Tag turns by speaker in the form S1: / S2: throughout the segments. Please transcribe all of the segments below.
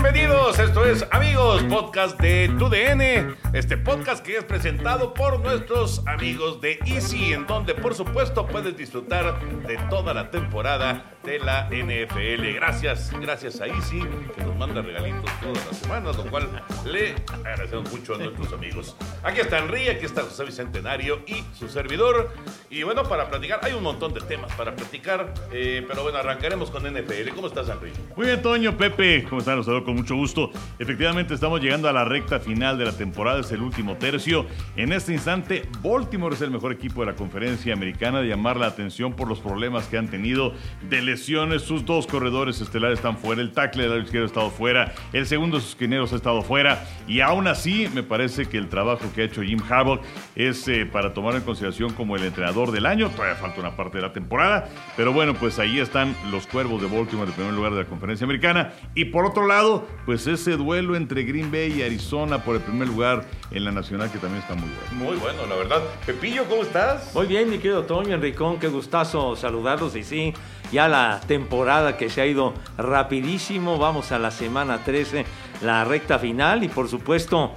S1: Bienvenidos, esto es Amigos, podcast de TUDN. Este podcast que es presentado por nuestros amigos de Easy, en donde por supuesto puedes disfrutar de toda la temporada de la NFL. Gracias, gracias a Easy, que nos manda regalitos todas las semanas, lo cual le agradecemos mucho a nuestros amigos. Aquí está Henry, aquí está José Bicentenario y su servidor. Y bueno, para platicar, hay un montón de temas para platicar, eh, pero bueno, arrancaremos con NFL. ¿Cómo estás, Henry?
S2: Muy bien, Toño, Pepe, ¿cómo están? Los con mucho gusto. Efectivamente, estamos llegando a la recta final de la temporada, es el último tercio. En este instante, Baltimore es el mejor equipo de la conferencia americana de llamar la atención por los problemas que han tenido de lesiones. Sus dos corredores estelares están fuera, el tackle del lado izquierdo ha estado fuera, el segundo de sus quineros ha estado fuera. Y aún así, me parece que el trabajo que ha hecho Jim Harbaugh es eh, para tomar en consideración como el entrenador del año. Todavía falta una parte de la temporada, pero bueno, pues ahí están los cuervos de Baltimore en primer lugar de la conferencia americana. Y por otro lado, pues ese duelo entre Green Bay y Arizona por el primer lugar en la nacional que también está muy bueno.
S1: Muy bueno, la verdad. Pepillo, ¿cómo estás?
S3: Muy bien, mi querido Toño, Enricón, qué gustazo saludarlos y sí, ya la temporada que se ha ido rapidísimo, vamos a la semana 13, la recta final y por supuesto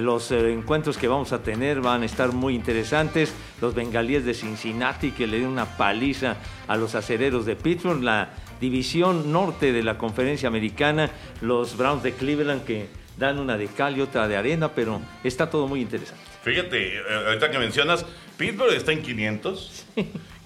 S3: los eh, encuentros que vamos a tener van a estar muy interesantes. Los bengalíes de Cincinnati que le dieron una paliza a los acereros de Pittsburgh, la división norte de la conferencia americana, los Browns de Cleveland que dan una de cal y otra de arena, pero está todo muy interesante.
S1: Fíjate, eh, ahorita que mencionas, Pittsburgh está en 500.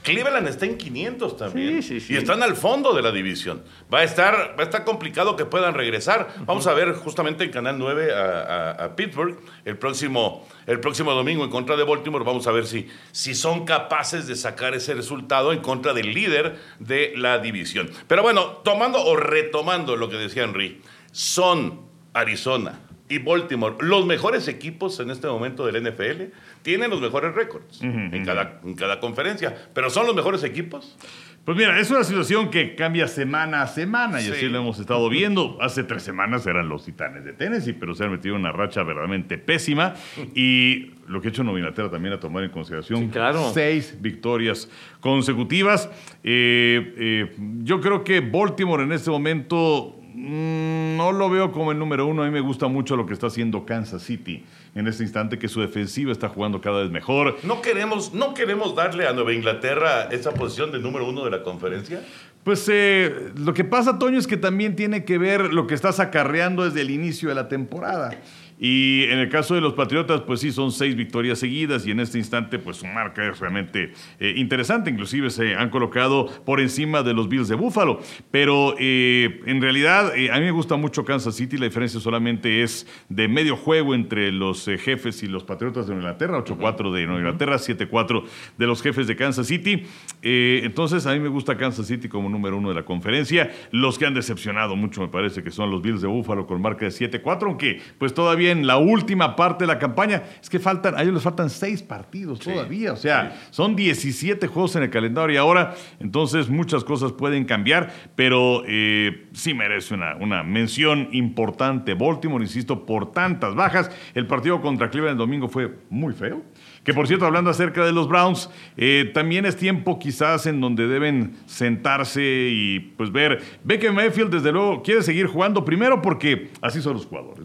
S1: Cleveland está en 500 también.
S3: Sí, sí, sí.
S1: Y están al fondo de la división. Va a estar, va a estar complicado que puedan regresar. Vamos a ver justamente en Canal 9 a, a- a Pittsburgh el próximo, el próximo domingo en contra de Baltimore. Vamos a ver si, si son capaces de sacar ese resultado en contra del líder de la división. Pero bueno, tomando o retomando lo que decía Henry, son Arizona y Baltimore los mejores equipos en este momento del NFL. Tienen los mejores récords en, cada, en cada conferencia. Pero son los mejores equipos.
S2: Pues mira, es una situación que cambia semana a semana y
S1: Sí.
S2: así lo hemos estado viendo. Hace tres semanas eran los Titanes de Tennessee, pero se han metido en una racha verdaderamente pésima. Y lo que ha hecho Nueva Inglaterra también a tomar en consideración,
S3: Sí, claro.
S2: seis victorias consecutivas. Eh, eh, yo creo que Baltimore en este momento no lo veo como el número uno. A mí me gusta mucho lo que está haciendo Kansas City en este instante, que su defensiva está jugando cada vez mejor.
S1: ¿No queremos, ¿No queremos darle a Nueva Inglaterra esa posición de número uno de la conferencia?
S2: Pues eh, lo que pasa, Toño, es que también tiene que ver lo que estás acarreando desde el inicio de la temporada. Y en el caso de los Patriotas, pues sí, son seis victorias seguidas y en este instante, pues su marca es realmente eh, interesante. Inclusive se han colocado por encima de los Bills de Buffalo. Pero eh, en realidad, eh, a mí me gusta mucho Kansas City. La diferencia solamente es de medio juego entre los jefes y los Patriotas de Inglaterra. 8-4 de Inglaterra, 7-4 de los jefes de Kansas City. Entonces, a mí me gusta Kansas City como número uno de la conferencia. Los que han decepcionado mucho, me parece que son los Bills de Buffalo con marca de 7-4, aunque pues todavía en la última parte de la campaña, es que faltan, a ellos les faltan seis partidos todavía. O sea, son 17 juegos en el calendario y ahora, entonces muchas cosas pueden cambiar, pero eh, sí merece una, una mención importante. Baltimore, insisto, por tantas bajas. El partido contra Cleveland el domingo fue muy feo. Que por cierto, hablando acerca de los Browns, eh, también es tiempo quizás en donde deben sentarse y pues ver. Ve que Mayfield desde luego quiere seguir jugando primero porque así son los jugadores.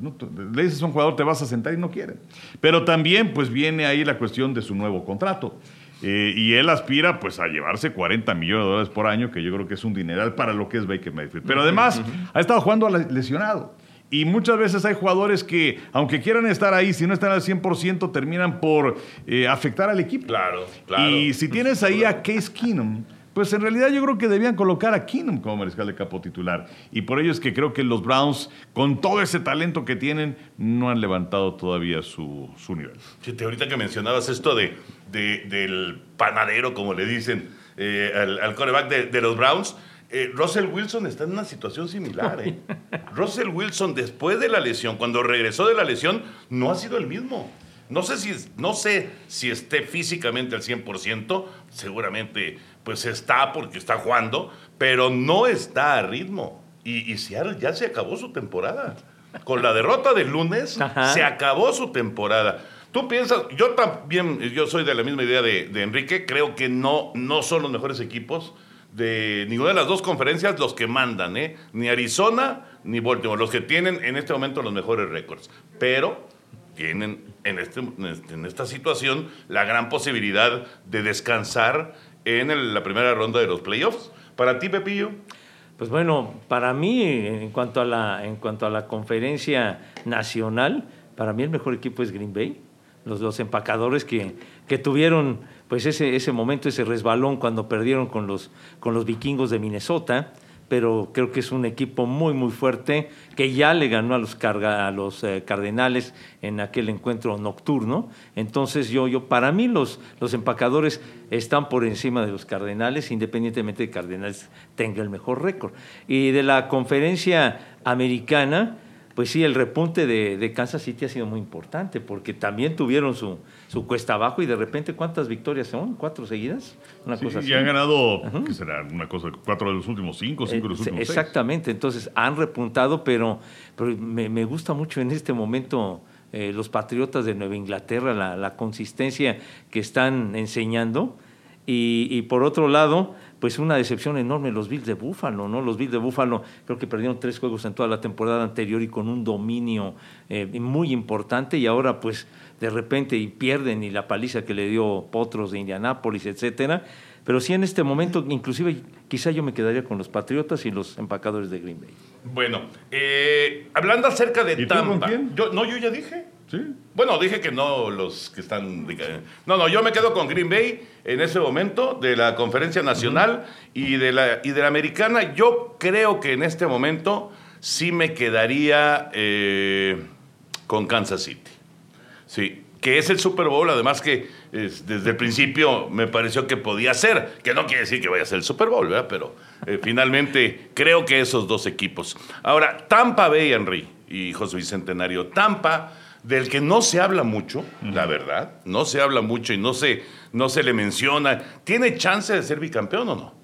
S2: Le dices a un jugador te vas a sentar y no quieren. Pero también pues viene ahí la cuestión de su nuevo contrato. Eh, y él aspira pues a llevarse 40 millones de dólares por año, que yo creo que es un dineral para lo que es Baker Mayfield. Pero además ha estado jugando lesionado. Y muchas veces hay jugadores que, aunque quieran estar ahí, si no están al 100%, terminan por eh, afectar al equipo.
S1: Claro, claro.
S2: Y si tienes ahí a Case Keenum, pues en realidad yo creo que debían colocar a Keenum como mariscal de campo titular. Y por ello es que creo que los Browns, con todo ese talento que tienen, no han levantado todavía su, su nivel.
S1: Fíjate, ahorita que mencionabas esto de, de- del panadero, como le dicen eh, al, al coreback de, de los Browns, eh, Russell Wilson está en una situación similar. ¿eh? Russell Wilson, después de la lesión, cuando regresó de la lesión, no ha sido el mismo. No sé si, no sé si esté físicamente al 100%, seguramente pues está porque está jugando, pero no está a ritmo. Y, y Seattle ya se acabó su temporada. Con la derrota del lunes,
S3: Ajá.
S1: se acabó su temporada. Tú piensas, yo también, yo soy de la misma idea de, de Enrique, creo que no, no son los mejores equipos de ninguna de las dos conferencias los que mandan, ¿eh? Ni Arizona ni Baltimore, los que tienen en este momento los mejores récords. Pero tienen en, este, en esta situación la gran posibilidad de descansar en la primera ronda de los playoffs. Para ti, Pepillo,
S3: Pues bueno, para mí, en cuanto a la, en cuanto a la conferencia nacional, para mí el mejor equipo es Green Bay. Los, los empacadores que, que tuvieron pues ese, ese momento, ese resbalón cuando perdieron con los, con los vikingos de Minnesota, pero creo que es un equipo muy, muy fuerte que ya le ganó a los, a los eh, Cardenales en aquel encuentro nocturno. Entonces, yo, yo para mí los, los empacadores están por encima de los Cardenales, independientemente de que Cardenales tenga el mejor récord. Y de la conferencia americana, pues sí, el repunte de, de Kansas City ha sido muy importante, porque también tuvieron su, su cuesta abajo y de repente, ¿cuántas victorias son? ¿Cuatro seguidas? Una
S2: Sí,
S3: cosa
S2: y
S3: así.
S2: han ganado, ¿qué será? Una cosa, cuatro de los últimos cinco, cinco de los
S3: Eh,
S2: últimos seis.
S3: Exactamente, entonces han repuntado, pero, pero me, me gusta mucho en este momento eh, los Patriotas de Nueva Inglaterra, la, la consistencia que están enseñando. Y, y por otro lado, pues una decepción enorme los Bills de Búfalo, ¿no? Los Bills de Búfalo creo que perdieron tres juegos en toda la temporada anterior y con un dominio eh, muy importante y ahora pues de repente y pierden y la paliza que le dio Potros de Indianápolis, etcétera. Pero sí en este momento, inclusive quizá yo me quedaría con los Patriotas y los empacadores de Green Bay.
S1: bueno, eh, hablando acerca de
S2: ¿Y tú con
S1: Tampa.
S2: quién?
S1: Yo, no, yo ya dije.
S2: Sí.
S1: Bueno, dije que no los que están... No, no, yo me quedo con Green Bay en ese momento de la conferencia nacional y, de la, y de la americana. Yo creo que en este momento sí me quedaría eh, con Kansas City. Sí, que es el Super Bowl, además que es, desde el principio me pareció que podía ser, que no quiere decir que vaya a ser el Super Bowl, ¿verdad? Pero eh, finalmente creo que esos dos equipos. Ahora, Tampa Bay, Henry y José Bicentenario, Tampa, del que no se habla mucho, la verdad, no se habla mucho y no se, no se le menciona, ¿tiene chance de ser bicampeón o no?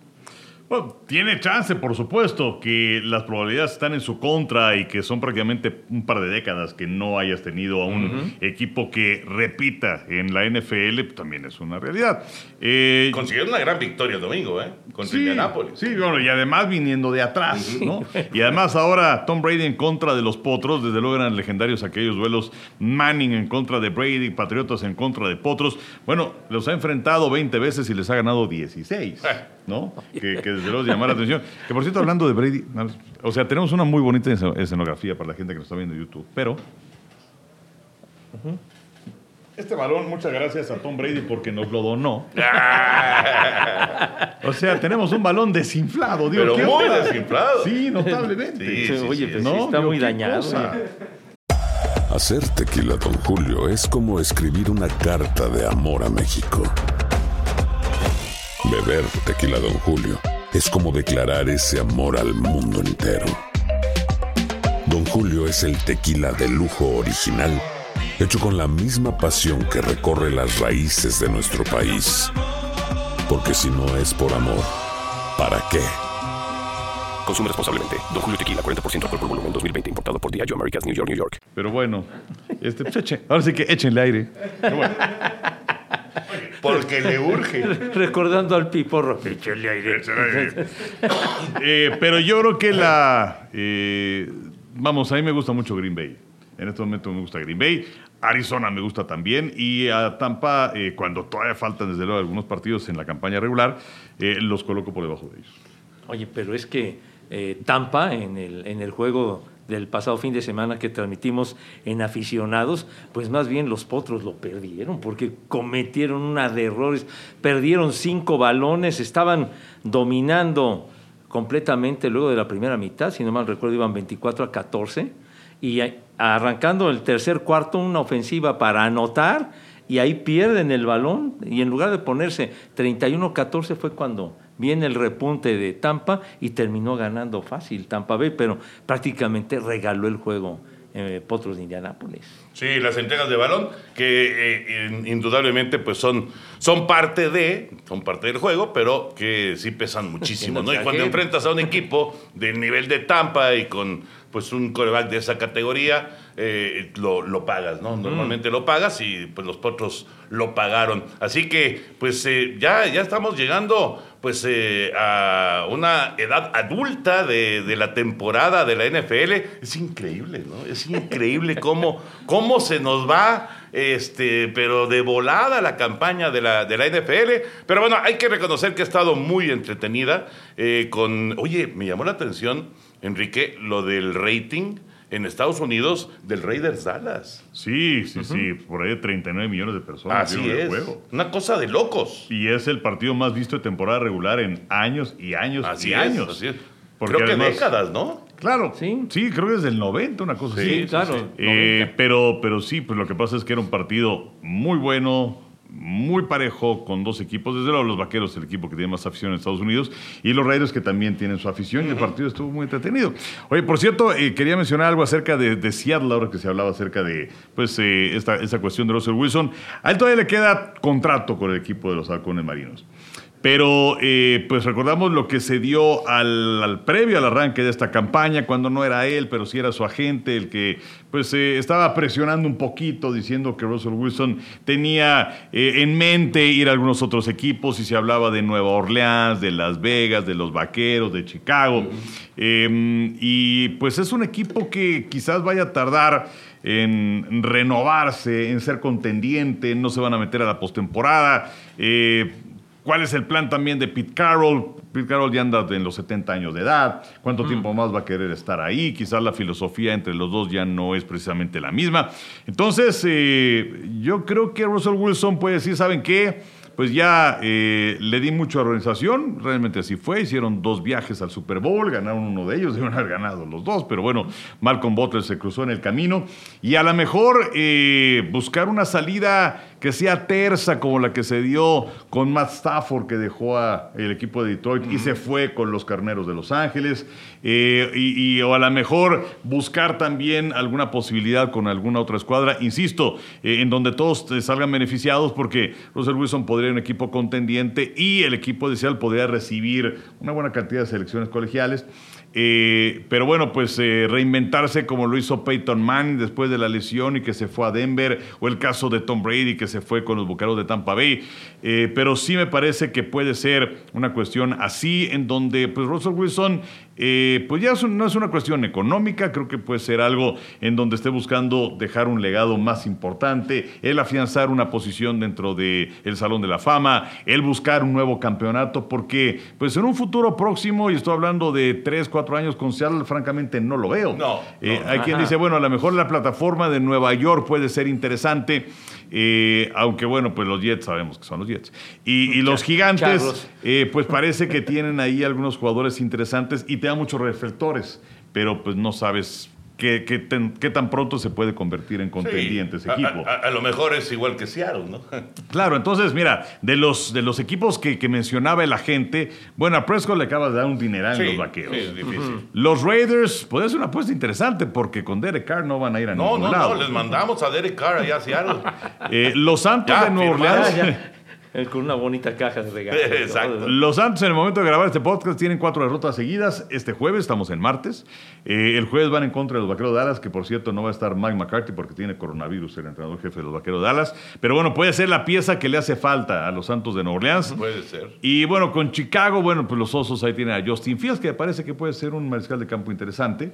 S2: Bueno, tiene chance, por supuesto, que las probabilidades están en su contra y que son prácticamente un par de décadas que no hayas tenido a un equipo que repita en la NFL, pues, también es una realidad. Eh,
S1: Consiguieron una gran victoria el domingo, ¿eh? Contra
S2: Sí,
S1: Indianápolis.
S2: Sí, bueno, y además viniendo de atrás, ¿no? Y además ahora Tom Brady en contra de los Potros, desde luego eran legendarios aquellos duelos Manning en contra de Brady, Patriotas en contra de Potros. Bueno, los ha enfrentado 20 veces y les ha ganado 16, ¿no? Que, que desde luego es llamar la atención. Que por cierto, hablando de Brady, o sea, tenemos una muy bonita escen- escenografía para la gente que nos está viendo en YouTube, pero... Este balón, muchas gracias a Tom Brady porque nos lo donó. O sea, tenemos un balón desinflado, digo,
S1: Pero
S2: ¿qué
S1: muy
S2: onda?
S1: desinflado.
S2: Sí, notablemente.
S1: Sí, sí,
S3: Oye,
S1: sí,
S3: pues
S2: ¿No?
S3: sí está muy
S2: ¿qué
S3: dañado.
S2: cosa?
S3: ¿eh?
S4: Hacer tequila, Don Julio, es como escribir una carta de amor a México. Beber tequila, Don Julio, es como declarar ese amor al mundo entero. Don Julio es el tequila de lujo original, hecho con la misma pasión que recorre las raíces de nuestro país. Porque si no es por amor, ¿para qué?
S5: Consume responsablemente. Don Julio Tequila, 40% alcohol por volumen, 2020. Importado por Diageo Americas, New York, New York.
S2: Pero bueno, este, pues, eche- ahora sí que échenle aire. Pero bueno,
S1: Porque le urge.
S3: Recordando al piporro. Échale aire.
S2: eh, pero yo creo que la... eh, vamos, a mí me gusta mucho Green Bay. En este momento me gusta Green Bay. Arizona me gusta también. Y a Tampa, eh, cuando todavía faltan desde luego algunos partidos en la campaña regular, los coloco por debajo de ellos.
S3: Oye, pero es que Tampa en el, en el juego del pasado fin de semana que transmitimos en aficionados, pues más bien los potros lo perdieron porque cometieron una de errores, perdieron cinco balones, estaban dominando completamente luego de la primera mitad, si no mal recuerdo iban 24 a 14, y arrancando el tercer cuarto una ofensiva para anotar, y ahí pierden el balón, y en lugar de ponerse 31-14 fue cuando viene el repunte de Tampa y terminó ganando fácil Tampa Bay, pero prácticamente regaló el juego eh, Potros de Indianápolis.
S1: Sí, las entregas de balón que eh, indudablemente pues son, son parte de, son parte del juego, pero que sí pesan muchísimo, ¿no? Y cuando enfrentas a un equipo del nivel de Tampa y con pues un coreback de esa categoría, eh, lo, pagas, ¿no? Normalmente lo pagas y pues los potros lo pagaron. Así que pues eh, ya, ya estamos llegando pues eh, a una edad adulta de, de, la temporada de la NFL. Es increíble, ¿no? Es increíble cómo, cómo se nos va, este, pero de volada la campaña de la, de la NFL. Pero bueno, hay que reconocer que ha estado muy entretenida con, oye, me llamó la atención, Enrique, lo del rating en Estados Unidos del Raiders Dallas.
S2: Sí, sí, sí, por ahí de 39 millones de personas.
S1: Así es. juego. Una cosa de locos.
S2: Y es el partido más visto de temporada regular en años y años
S1: así
S2: y
S1: es,
S2: años.
S1: Así es. creo que décadas, ¿no?
S2: Claro, sí. sí, creo que desde el 90, una cosa
S3: así.
S2: Sí,
S3: claro.
S2: Eh, pero, pero sí, pues lo que pasa es que era un partido muy bueno, muy parejo con dos equipos. Desde luego, los vaqueros, el equipo que tiene más afición en Estados Unidos, y los Raiders, que también tienen su afición. Y el partido estuvo muy entretenido. Oye, por cierto, eh, quería mencionar algo acerca de, Seattle, ahora que se hablaba acerca de pues, eh, esta, esta cuestión de Russell Wilson. A él todavía le queda contrato con el equipo de los halcones marinos. Pero eh, pues recordamos lo que se dio al, previo al arranque de esta campaña, cuando no era él, pero sí era su agente el que pues eh, estaba presionando un poquito, diciendo que Russell Wilson tenía eh, en mente ir a algunos otros equipos y se hablaba de Nueva Orleans, de Las Vegas, de los Vaqueros, de Chicago. Em, y pues es un equipo que quizás vaya a tardar en renovarse, en ser contendiente, no se van a meter a la postemporada. ¿Cuál es el plan también de Pete Carroll? Pete Carroll ya anda en los 70 años de edad. ¿Cuánto tiempo más va a querer estar ahí? Quizás la filosofía entre los dos ya no es precisamente la misma. Entonces, eh, yo creo que Russell Wilson puede decir, ¿saben qué? pues ya eh, le di mucho a organización, realmente así fue, hicieron dos viajes al Super Bowl, ganaron uno de ellos, deben haber ganado los dos, pero bueno, Malcolm Butler se cruzó en el camino y a lo mejor eh, buscar una salida que sea tersa como la que se dio con Matt Stafford que dejó a el equipo de Detroit y se fue con los Carneros de Los Ángeles eh, y, o a lo mejor buscar también alguna posibilidad con alguna otra escuadra, insisto, en donde todos salgan beneficiados porque Russell Wilson podría un equipo contendiente y el equipo de Seattle podría recibir una buena cantidad de selecciones colegiales. Eh, pero bueno, pues eh, reinventarse como lo hizo Peyton Manning después de la lesión y que se fue a Denver, o el caso de Tom Brady que se fue con los Bucaros de Tampa Bay. Eh, pero sí me parece que puede ser una cuestión así, en donde pues Russell Wilson eh, pues ya no es una cuestión económica, creo que puede ser algo en donde esté buscando dejar un legado más importante, el afianzar una posición dentro del el Salón de la Fama, el buscar un nuevo campeonato, porque pues en un futuro próximo, y estoy hablando de tres, cuatro años con Seattle, francamente no lo veo.
S1: No.
S2: Eh, hay quien dice, bueno, a lo mejor la plataforma de Nueva York puede ser interesante. Eh, aunque bueno, pues los Jets sabemos que son los Jets. Y, los gigantes, eh, pues parece que tienen ahí algunos jugadores interesantes y te da muchos reflectores, pero pues no sabes qué, qué, tan pronto se puede convertir en contendiente ese equipo.
S1: A, lo mejor es igual que Seattle, ¿no?
S2: claro, entonces, mira, de los, de los equipos que, mencionaba el agente, bueno, a Prescott le acaba de dar un dineral en los vaqueros.
S1: Sí, es difícil.
S2: Los Raiders, puede ser una apuesta interesante porque con Derek Carr no van a ir a
S1: no,
S2: ningún
S1: no,
S2: lado.
S1: No, no, les mandamos a Derek Carr allá a Seattle.
S2: Eh, los Santos de Nueva Orleans.
S3: con una bonita caja de regalos.
S1: Exacto.
S2: Los Santos en el momento de grabar este podcast tienen cuatro derrotas seguidas. Este jueves, estamos en martes. Eh, el jueves van en contra de los Vaqueros de Dallas, que por cierto no va a estar Mike McCarthy porque tiene coronavirus, el entrenador jefe de los Vaqueros de Dallas. Pero bueno, puede ser la pieza que le hace falta a los Santos de Nueva Orleans.
S1: Puede ser.
S2: Y bueno, con Chicago, bueno, pues los Osos ahí tienen a Justin Fields, que parece que puede ser un mariscal de campo interesante.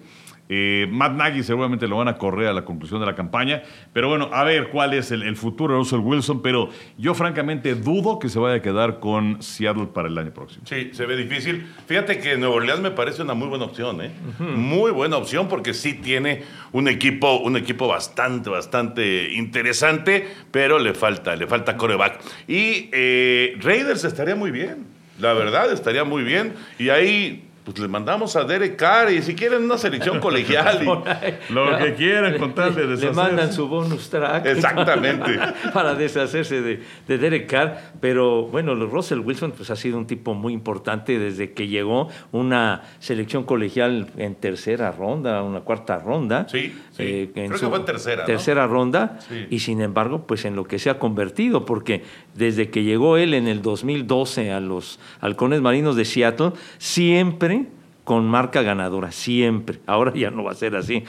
S2: Eh, Matt Nagy seguramente lo van a correr a la conclusión de la campaña. Pero bueno, a ver cuál es el, futuro de Russell Wilson. Pero yo francamente dudo que se vaya a quedar con Seattle para el año próximo.
S1: Sí, se ve difícil. Fíjate que Nueva Orleans me parece una muy buena opción, ¿eh? Muy buena opción porque sí tiene un equipo, un equipo bastante, bastante interesante, pero le falta, le falta coreback. Y eh, Raiders estaría muy bien, la verdad, estaría muy bien. Y ahí pues le mandamos a Derek Carr y si quieren una selección colegial. y-.
S2: Lo que quieran con tal de
S3: Le
S2: deshacerse.
S3: mandan su bonus track.
S1: Exactamente.
S3: para deshacerse de, de Derek Carr. Pero bueno, Russell Wilson pues, ha sido un tipo muy importante desde que llegó una selección colegial en tercera ronda, una cuarta ronda.
S1: Sí, sí.
S3: en
S1: Creo que fue en tercera, ¿no?
S3: Tercera ronda.
S1: Sí.
S3: Y sin embargo, pues en lo que se ha convertido, porque desde que llegó él en el 2012 a los halcones marinos de Seattle, siempre con marca ganadora, siempre. Ahora ya no va a ser así.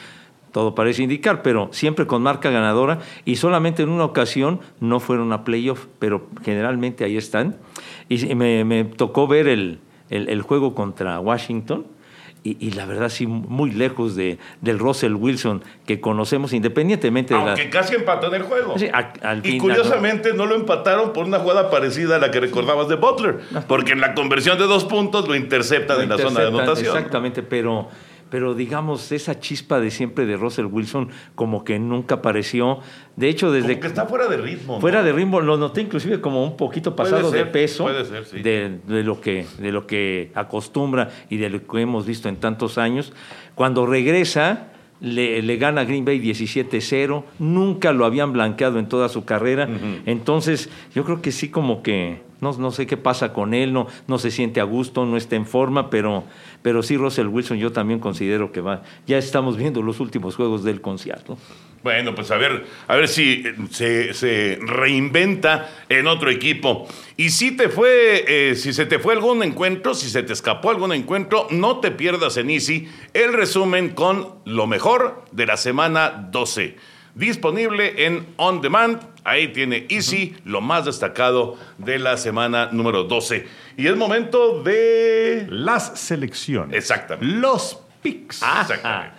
S3: Todo parece indicar, pero siempre con marca ganadora y solamente en una ocasión no fueron a playoff, pero generalmente ahí están. Y me, tocó ver el- el juego contra Washington y, y la verdad sí, muy lejos de, del Russell Wilson que conocemos independientemente de la...
S1: Aunque casi empató en el juego.
S3: Sí, a- al
S1: y curiosamente no lo empataron por una jugada parecida a la que recordabas de Butler, porque en la conversión de dos puntos lo interceptan
S3: Lo
S1: en la zona de
S3: interceptan,
S1: anotación.
S3: Exactamente, pero, pero digamos, esa chispa de siempre de Russell Wilson como que nunca apareció. De hecho, desde
S1: Como que está fuera de ritmo. ¿no?
S3: fuera de ritmo, lo noté inclusive como un poquito pasado de peso
S1: puede ser, sí.
S3: de, de lo que, de lo que acostumbra y de lo que hemos visto en tantos años. Cuando regresa, le, le gana Green Bay 17-0, nunca lo habían blanqueado en toda su carrera. Entonces, yo creo que sí como que, no, no sé qué pasa con él, no, no se siente a gusto, no está en forma, pero, pero sí Russell Wilson yo también considero que va. Ya estamos viendo los últimos juegos del concierto.
S1: Bueno, pues a ver, a ver si eh, se, se reinventa en otro equipo. Y si te fue, eh, si se te fue algún encuentro, si se te escapó algún encuentro, no te pierdas en Easy el resumen con lo mejor de la semana 12. Disponible en On Demand. Ahí tiene Easy, lo más destacado de la semana número 12. Y es momento de.
S2: Las selecciones.
S1: Exactamente.
S2: Los picks.
S1: Exactamente.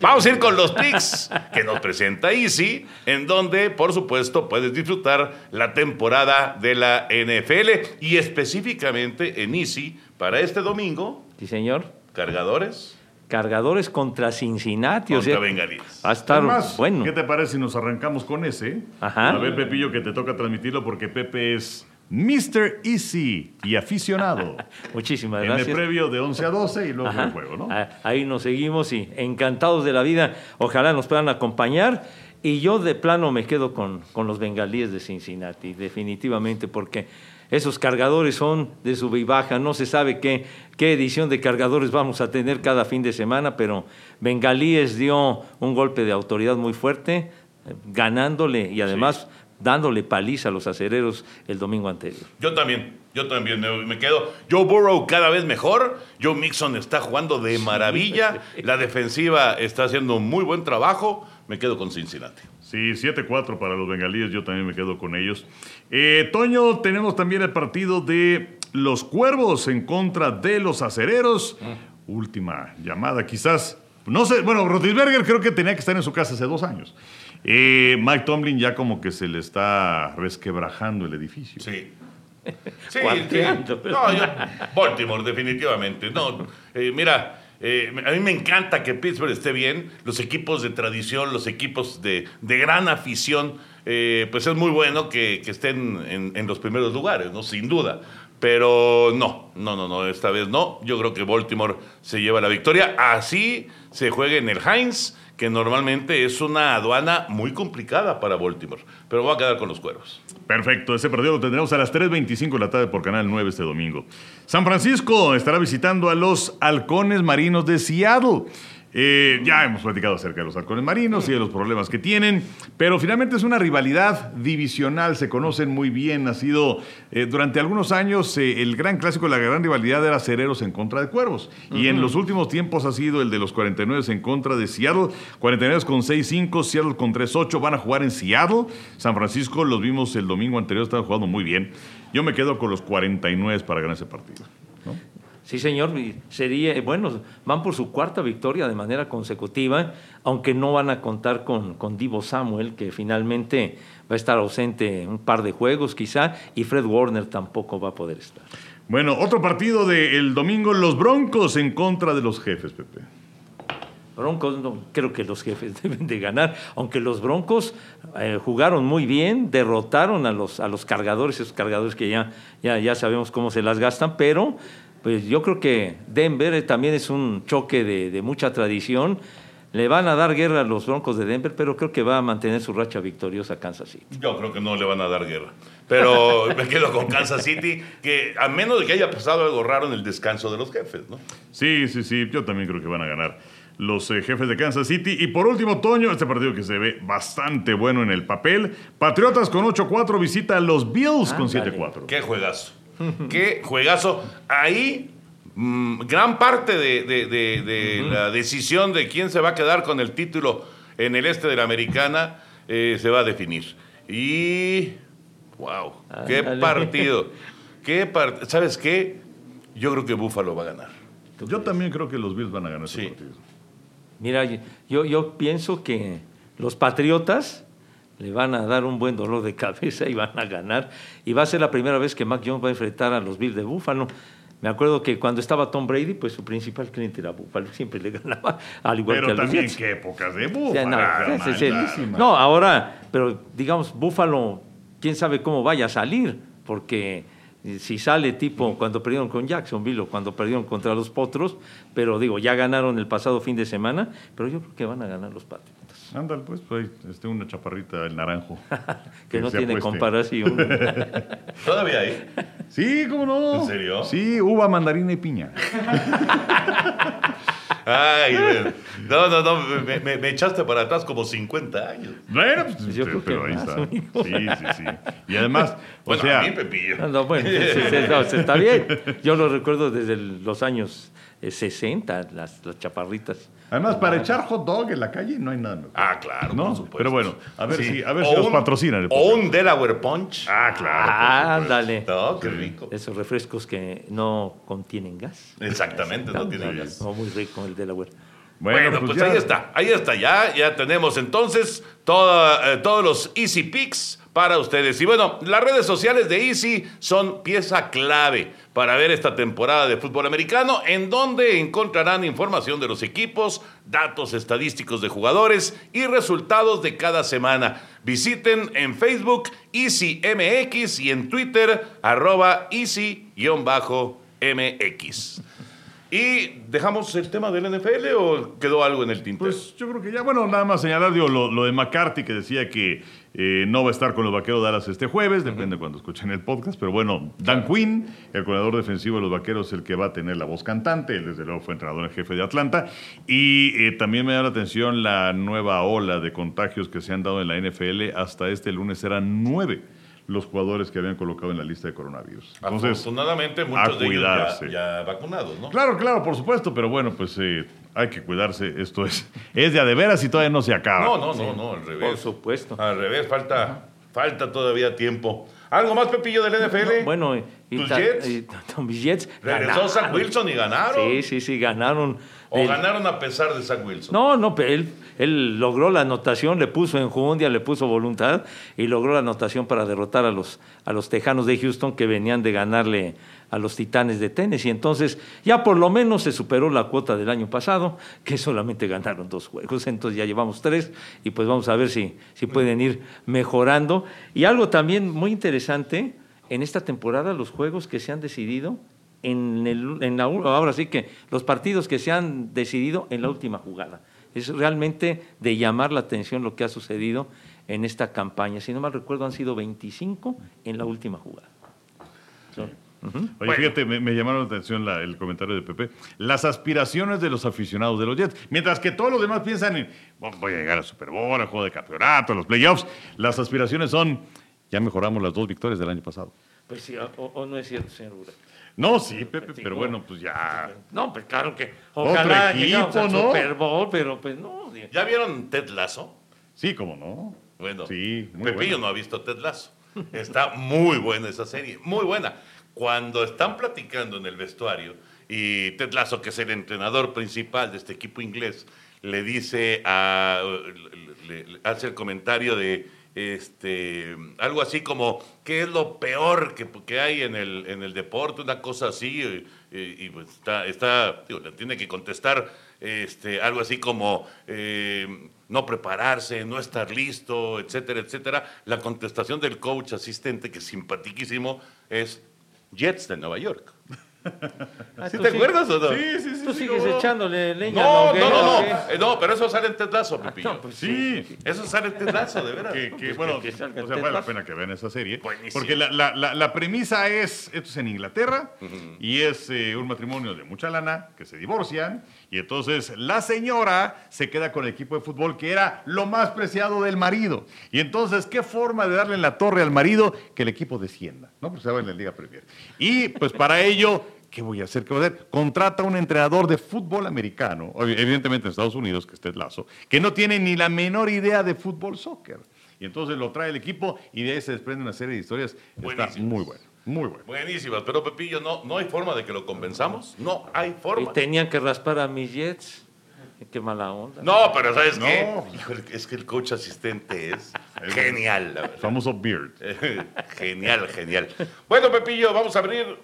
S1: Vamos a ir con los picks que nos presenta Easy, en donde, por supuesto, puedes disfrutar la temporada de la NFL y específicamente en Easy para este domingo,
S3: Sí, señor.
S1: cargadores
S3: Cargadores contra Cincinnati. o
S1: contra
S3: sea,
S1: bengalíes.
S3: Va a estar
S2: Además,
S3: bueno.
S2: ¿qué te parece si nos arrancamos con ese?
S3: Ajá.
S2: A ver, Pepillo, que te toca transmitirlo porque Pepe es Mr. Easy y aficionado.
S3: Muchísimas
S2: en el
S3: gracias.
S2: previo de 11 a 12 y luego
S3: Ajá.
S2: el juego, ¿no?
S3: Ah, Ahí nos seguimos y encantados de la vida. Ojalá nos puedan acompañar. Y yo de plano me quedo con, con los bengalíes de Cincinnati, definitivamente, porque esos cargadores son de sub y baja. No se sabe qué, qué edición de cargadores vamos a tener cada fin de semana, pero Bengalíes dio un golpe de autoridad muy fuerte, eh, ganándole y además dándole paliza a los acereros el domingo anterior.
S1: Yo también, yo también me, me quedo. Joe Burrow cada vez mejor. Joe Mixon está jugando de maravilla. La defensiva está haciendo un muy buen trabajo. Me quedo con Cincinnati.
S2: Sí, 7-4 para los bengalíes, yo también me quedo con ellos. Eh, Toño, tenemos también el partido de los cuervos en contra de los acereros. Última llamada, quizás. No sé, bueno, Rotisberger creo que tenía que estar en su casa hace dos años. Eh, Mike Tomlin ya como que se le está resquebrajando el edificio.
S1: Sí. Sí, sí.
S3: Cuarteando, pero-
S1: No, yo- Baltimore, definitivamente. No, eh, mira, eh, a mí me encanta que Pittsburgh esté bien. Los equipos de tradición, los equipos de, de gran afición, eh, pues es muy bueno que, que estén en, en los primeros lugares, ¿no? Sin duda. Pero no, no, no, no, esta vez no. Yo creo que Baltimore se lleva la victoria. Así se juega en el Heinz, que normalmente es una aduana muy complicada para Baltimore. Pero va a quedar con los cuervos.
S2: Perfecto, ese partido lo tendremos a las 3.25 de la tarde por Canal 9 este domingo. San Francisco estará visitando a los halcones marinos de Seattle. Eh, ya hemos platicado acerca de los halcones marinos y de los problemas que tienen, pero finalmente es una rivalidad divisional, se conocen muy bien, ha sido eh, durante algunos años eh, el gran clásico, la gran rivalidad era cereros en contra de cuervos, y en los últimos tiempos ha sido el de los 49 en contra de Seattle, 49 con 6-5, Seattle con 3-8, van a jugar en Seattle, San Francisco los vimos el domingo anterior, estaban jugando muy bien, yo me quedo con los 49 para ganar ese partido.
S3: Sí, señor, sería, bueno, van por su cuarta victoria de manera consecutiva, aunque no van a contar con, con Divo Samuel, que finalmente va a estar ausente un par de juegos quizá, y Fred Warner tampoco va a poder estar.
S2: Bueno, otro partido del domingo, los Broncos en contra de los jefes, Pepe.
S3: Broncos, no, creo que los jefes deben de ganar, aunque los Broncos eh, jugaron muy bien, derrotaron a los, a los cargadores, esos cargadores que ya, ya, ya sabemos cómo se las gastan, pero pues yo creo que Denver también es un choque de, de mucha tradición. Le van a dar guerra a los Broncos de Denver, pero creo que va a mantener su racha victoriosa a Kansas City.
S1: Yo creo que no le van a dar guerra. Pero me quedo con Kansas City, que a menos de que haya pasado algo raro en el descanso de los jefes, ¿no?
S2: Sí, sí, sí, yo también creo que van a ganar los eh, jefes de Kansas City. Y por último, Toño, este partido que se ve bastante bueno en el papel. Patriotas con 8-4 visita a los Bills con
S3: Ándale.
S2: 7-4.
S1: Qué juegazo. Qué juegazo. Ahí, mm, gran parte de, de- de- de la decisión de quién se va a quedar con el título en el este de la americana eh, se va a definir. Y. ¡Wow! ¡Qué partido! ¿Qué part- ¿Sabes qué? Yo creo que Buffalo va a ganar.
S2: Yo también creo que los Bills van a ganar
S1: Sí.
S2: este partido.
S3: Mira, yo, yo pienso que los Patriotas le van a dar un buen dolor de cabeza y van a ganar. Y va a ser la primera vez que Mac Jones va a enfrentar a los Bills de Buffalo. Me acuerdo que cuando estaba Tom Brady, pues su principal cliente era Buffalo. Siempre le ganaba, al igual que
S2: Pero
S3: a los
S2: también
S3: Jets.
S2: qué épocas de
S3: O sea,
S2: Buffalo.
S3: no, sí, sí. No, ahora, pero digamos, Buffalo, quién sabe cómo vaya a salir, porque eh, si sale tipo cuando perdieron con Jacksonville o cuando perdieron contra los Potros, pero digo, ya ganaron el pasado fin de semana, pero yo creo que van a ganar los Patriotas,
S2: Ándale, pues, pues ahí, este, una chaparrita, el naranjo.
S3: que no tiene
S2: apueste.
S3: comparación.
S1: Todavía hay.
S2: Sí, ¿cómo no?
S1: ¿En serio?
S2: Sí, uva, mandarina y piña.
S1: Ay, no, no, no, me, me- me echaste para atrás como 50 años.
S2: Bueno, pues,
S3: Pues yo
S2: pero,
S3: creo que
S2: ahí
S3: más,
S2: está.
S3: amigo.
S2: Sí, sí, sí. Y además,
S1: Bueno,
S2: o sea,
S1: a mí, Pepillo.
S3: No, no, bueno, sí, sí, sí, no, está bien. Yo lo recuerdo desde los años eh, 60, las, las chaparritas.
S2: Además para echar hot dog en la calle no hay nada mejor.
S1: Ah, claro,
S2: ¿No?
S1: por supuesto.
S2: Pero bueno, a ver si, a ver
S1: O
S2: si nos patrocinan. el
S1: O un Delaware Punch.
S2: Ah, claro.
S3: Ah, ándale.
S1: No, qué rico.
S3: Esos refrescos que no contienen gas.
S1: Exactamente, no tiene
S3: Ándale,
S1: gas.
S3: no, muy rico el Delaware.
S1: Bueno, pues,
S2: ya-
S1: ahí está, ahí está, ya, ya tenemos entonces toda, eh, todos los Easy Picks para ustedes. Y bueno, las redes sociales de Easy son pieza clave para ver esta temporada de fútbol americano, en donde encontrarán información de los equipos, datos estadísticos de jugadores y resultados de cada semana. Visiten en Facebook Easy MX y en Twitter arroba Easy-MX. ¿Y dejamos el tema del NFL o quedó algo en el tintero?
S2: Pues yo creo que ya, bueno, nada más señalar digo, lo, lo de McCarthy que decía que eh, no va a estar con los vaqueros de Dallas este jueves, depende cuando escuchen el podcast, pero bueno, Dan Quinn, el coordinador defensivo de los vaqueros, es el que va a tener la voz cantante, él desde luego fue entrenador en jefe de Atlanta, y eh, también me da la atención la nueva ola de contagios que se han dado en la NFL, hasta este lunes eran nueve los jugadores que habían colocado en la lista de coronavirus. Entonces,
S1: Afortunadamente, muchos de ellos ya, ya vacunados, ¿no?
S2: Claro, claro, por supuesto, pero bueno, pues eh, hay que cuidarse. Esto es, es de a de veras y todavía no se acaba.
S1: No, no, no, no, al revés.
S3: Por supuesto.
S1: Al revés, falta, falta todavía tiempo. ¿Algo más, Pepillo, del NFL?
S3: Bueno, y,
S1: ¿Tus Jets?
S3: y- Jets
S1: Regresó
S3: ganaron.
S1: Wilson y ganaron.
S3: Sí, sí, sí, ganaron.
S1: O
S3: Del-
S1: ganaron a pesar de Zach Wilson.
S3: No, no, él, él logró la anotación, le puso enjundia, le puso voluntad y logró la anotación para derrotar a los, a los Tejanos de Houston que venían de ganarle a los Titanes de Tennessee. Entonces, ya por lo menos se superó la cuota del año pasado, que solamente ganaron dos juegos. Entonces ya llevamos tres y pues vamos a ver si, si pueden ir mejorando. Y algo también muy interesante, en esta temporada los juegos que se han decidido en, el, en la, ahora sí que los partidos que se han decidido en la última jugada. Es realmente de llamar la atención lo que ha sucedido en esta campaña. Si no mal recuerdo, han sido 25 en la última jugada.
S2: Oye, fíjate, me, me llamaron la atención la- el comentario de Pepe. Las aspiraciones de los aficionados de los Jets. Mientras que todos los demás piensan en "Bueno, voy a llegar al Super Bowl, al juego de campeonato, a los playoffs. Las aspiraciones son ya mejoramos las dos victorias del año pasado.
S3: Pues sí, o, o no es cierto, señor Ura.
S2: No, sí, Pepe, pero bueno, pues ya.
S3: No, pues claro que
S2: Otro
S3: ojalá
S2: equipo,
S3: llegamos al
S2: ¿no?
S3: Super Bowl, pero pues no.
S1: ¿Ya vieron Ted Lasso?
S2: Sí, cómo no.
S1: Bueno,
S2: Sí, muy
S1: Pepillo
S2: bueno.
S1: no ha visto Ted Lasso. Está muy buena esa serie, muy buena. Cuando están platicando en el vestuario y Ted Lasso, que es el entrenador principal de este equipo inglés, le dice a, le- le hace el comentario de este algo así como qué es lo peor que, que hay en el, en el deporte, una cosa así, y, y- pues está, está digo, tiene que contestar este, algo así como eh, no prepararse, no estar listo, etcétera, etcétera. La contestación del coach asistente, que es simpaticísimo, es Jets de Nueva York.
S3: Ah,
S1: ¿Sí
S3: tú
S1: te
S3: sí-
S1: acuerdas o no?
S2: Sí, sí, sí.
S3: Tú
S2: sí,
S3: sigues
S2: no.
S3: echándole leña
S1: No,
S3: a la
S1: no, no, no. Eh, no, pero eso sale en Teslazo, Pepillo.
S3: No, pues
S2: Sí.
S1: Eso sale en Teslazo, de veras.
S2: Que, que,
S3: pues,
S2: bueno,
S3: que-
S2: o sea, vale la pena que vean esa serie.
S1: Buenísimo.
S2: Porque la, la- la- la premisa es, esto es en Inglaterra, y es eh, un matrimonio de mucha lana, que se divorcian, y entonces la señora se queda con el equipo de fútbol, que era lo más preciado del marido. Y entonces, ¿qué forma de darle en la torre al marido? Que el equipo descienda, ¿no? Porque estaba en la Liga Premier. Y pues para ello... ¿Qué voy a hacer? ¿Qué voy a hacer? Contrata a un entrenador de fútbol americano, evidentemente en Estados Unidos, que es Ted Lasso, que no tiene ni la menor idea de fútbol soccer. Y entonces lo trae el equipo y de ahí se desprende una serie de historias. Está muy bueno, muy bueno.
S1: Buenísimas, pero Pepillo, no, no hay forma de que lo convenzamos. No hay
S3: Y
S1: forma.
S3: tenían que raspar a mis Jets. Qué mala onda.
S1: No, pero ¿sabes
S2: No.
S1: qué? Híjole, es que el coach asistente es genial, la verdad.
S2: Famoso Beard.
S1: genial, genial. Bueno, Pepillo, vamos a abrir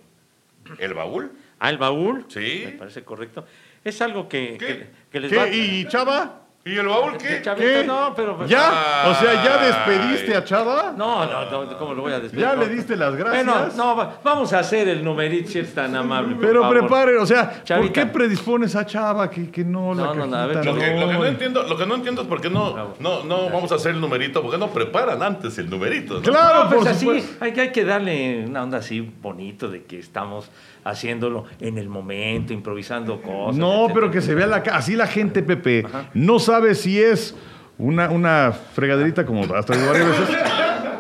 S1: el baúl.
S3: Ah, el baúl.
S1: Sí.
S3: Me parece correcto. Es algo que, que, que les va.
S2: ¿Y Chava?
S1: ¿Y el baúl qué?
S3: Chavito,
S2: ¿Qué?
S3: no, pero. pues,
S2: ¿Ya? O sea, ¿ya despediste a Chava?
S3: No, no, no, ¿cómo lo voy a despedir?
S2: ¿Ya le diste las gracias?
S3: Bueno, no, va- vamos a hacer el numerito si es tan amable. por
S2: Pero
S3: favor.
S2: prepare, o sea, ¿por
S3: Chavita.
S2: qué predispones a Chava que, que no la
S3: No, no, no, a ver,
S2: cajita,
S1: Lo que, lo que no entiendo, lo que no entiendo es por qué no, no, no vamos a hacer el numerito, por qué no preparan antes el numerito. ¿no?
S2: Claro,
S3: No, pues
S2: por
S3: así,
S2: supuesto.
S3: hay, que- hay que darle una onda así bonito de que estamos haciéndolo en el momento, improvisando cosas.
S2: No,
S3: etcétera.
S2: pero que se vea la así la gente, Pepe, no sabe si es una, una fregaderita como has traído varias veces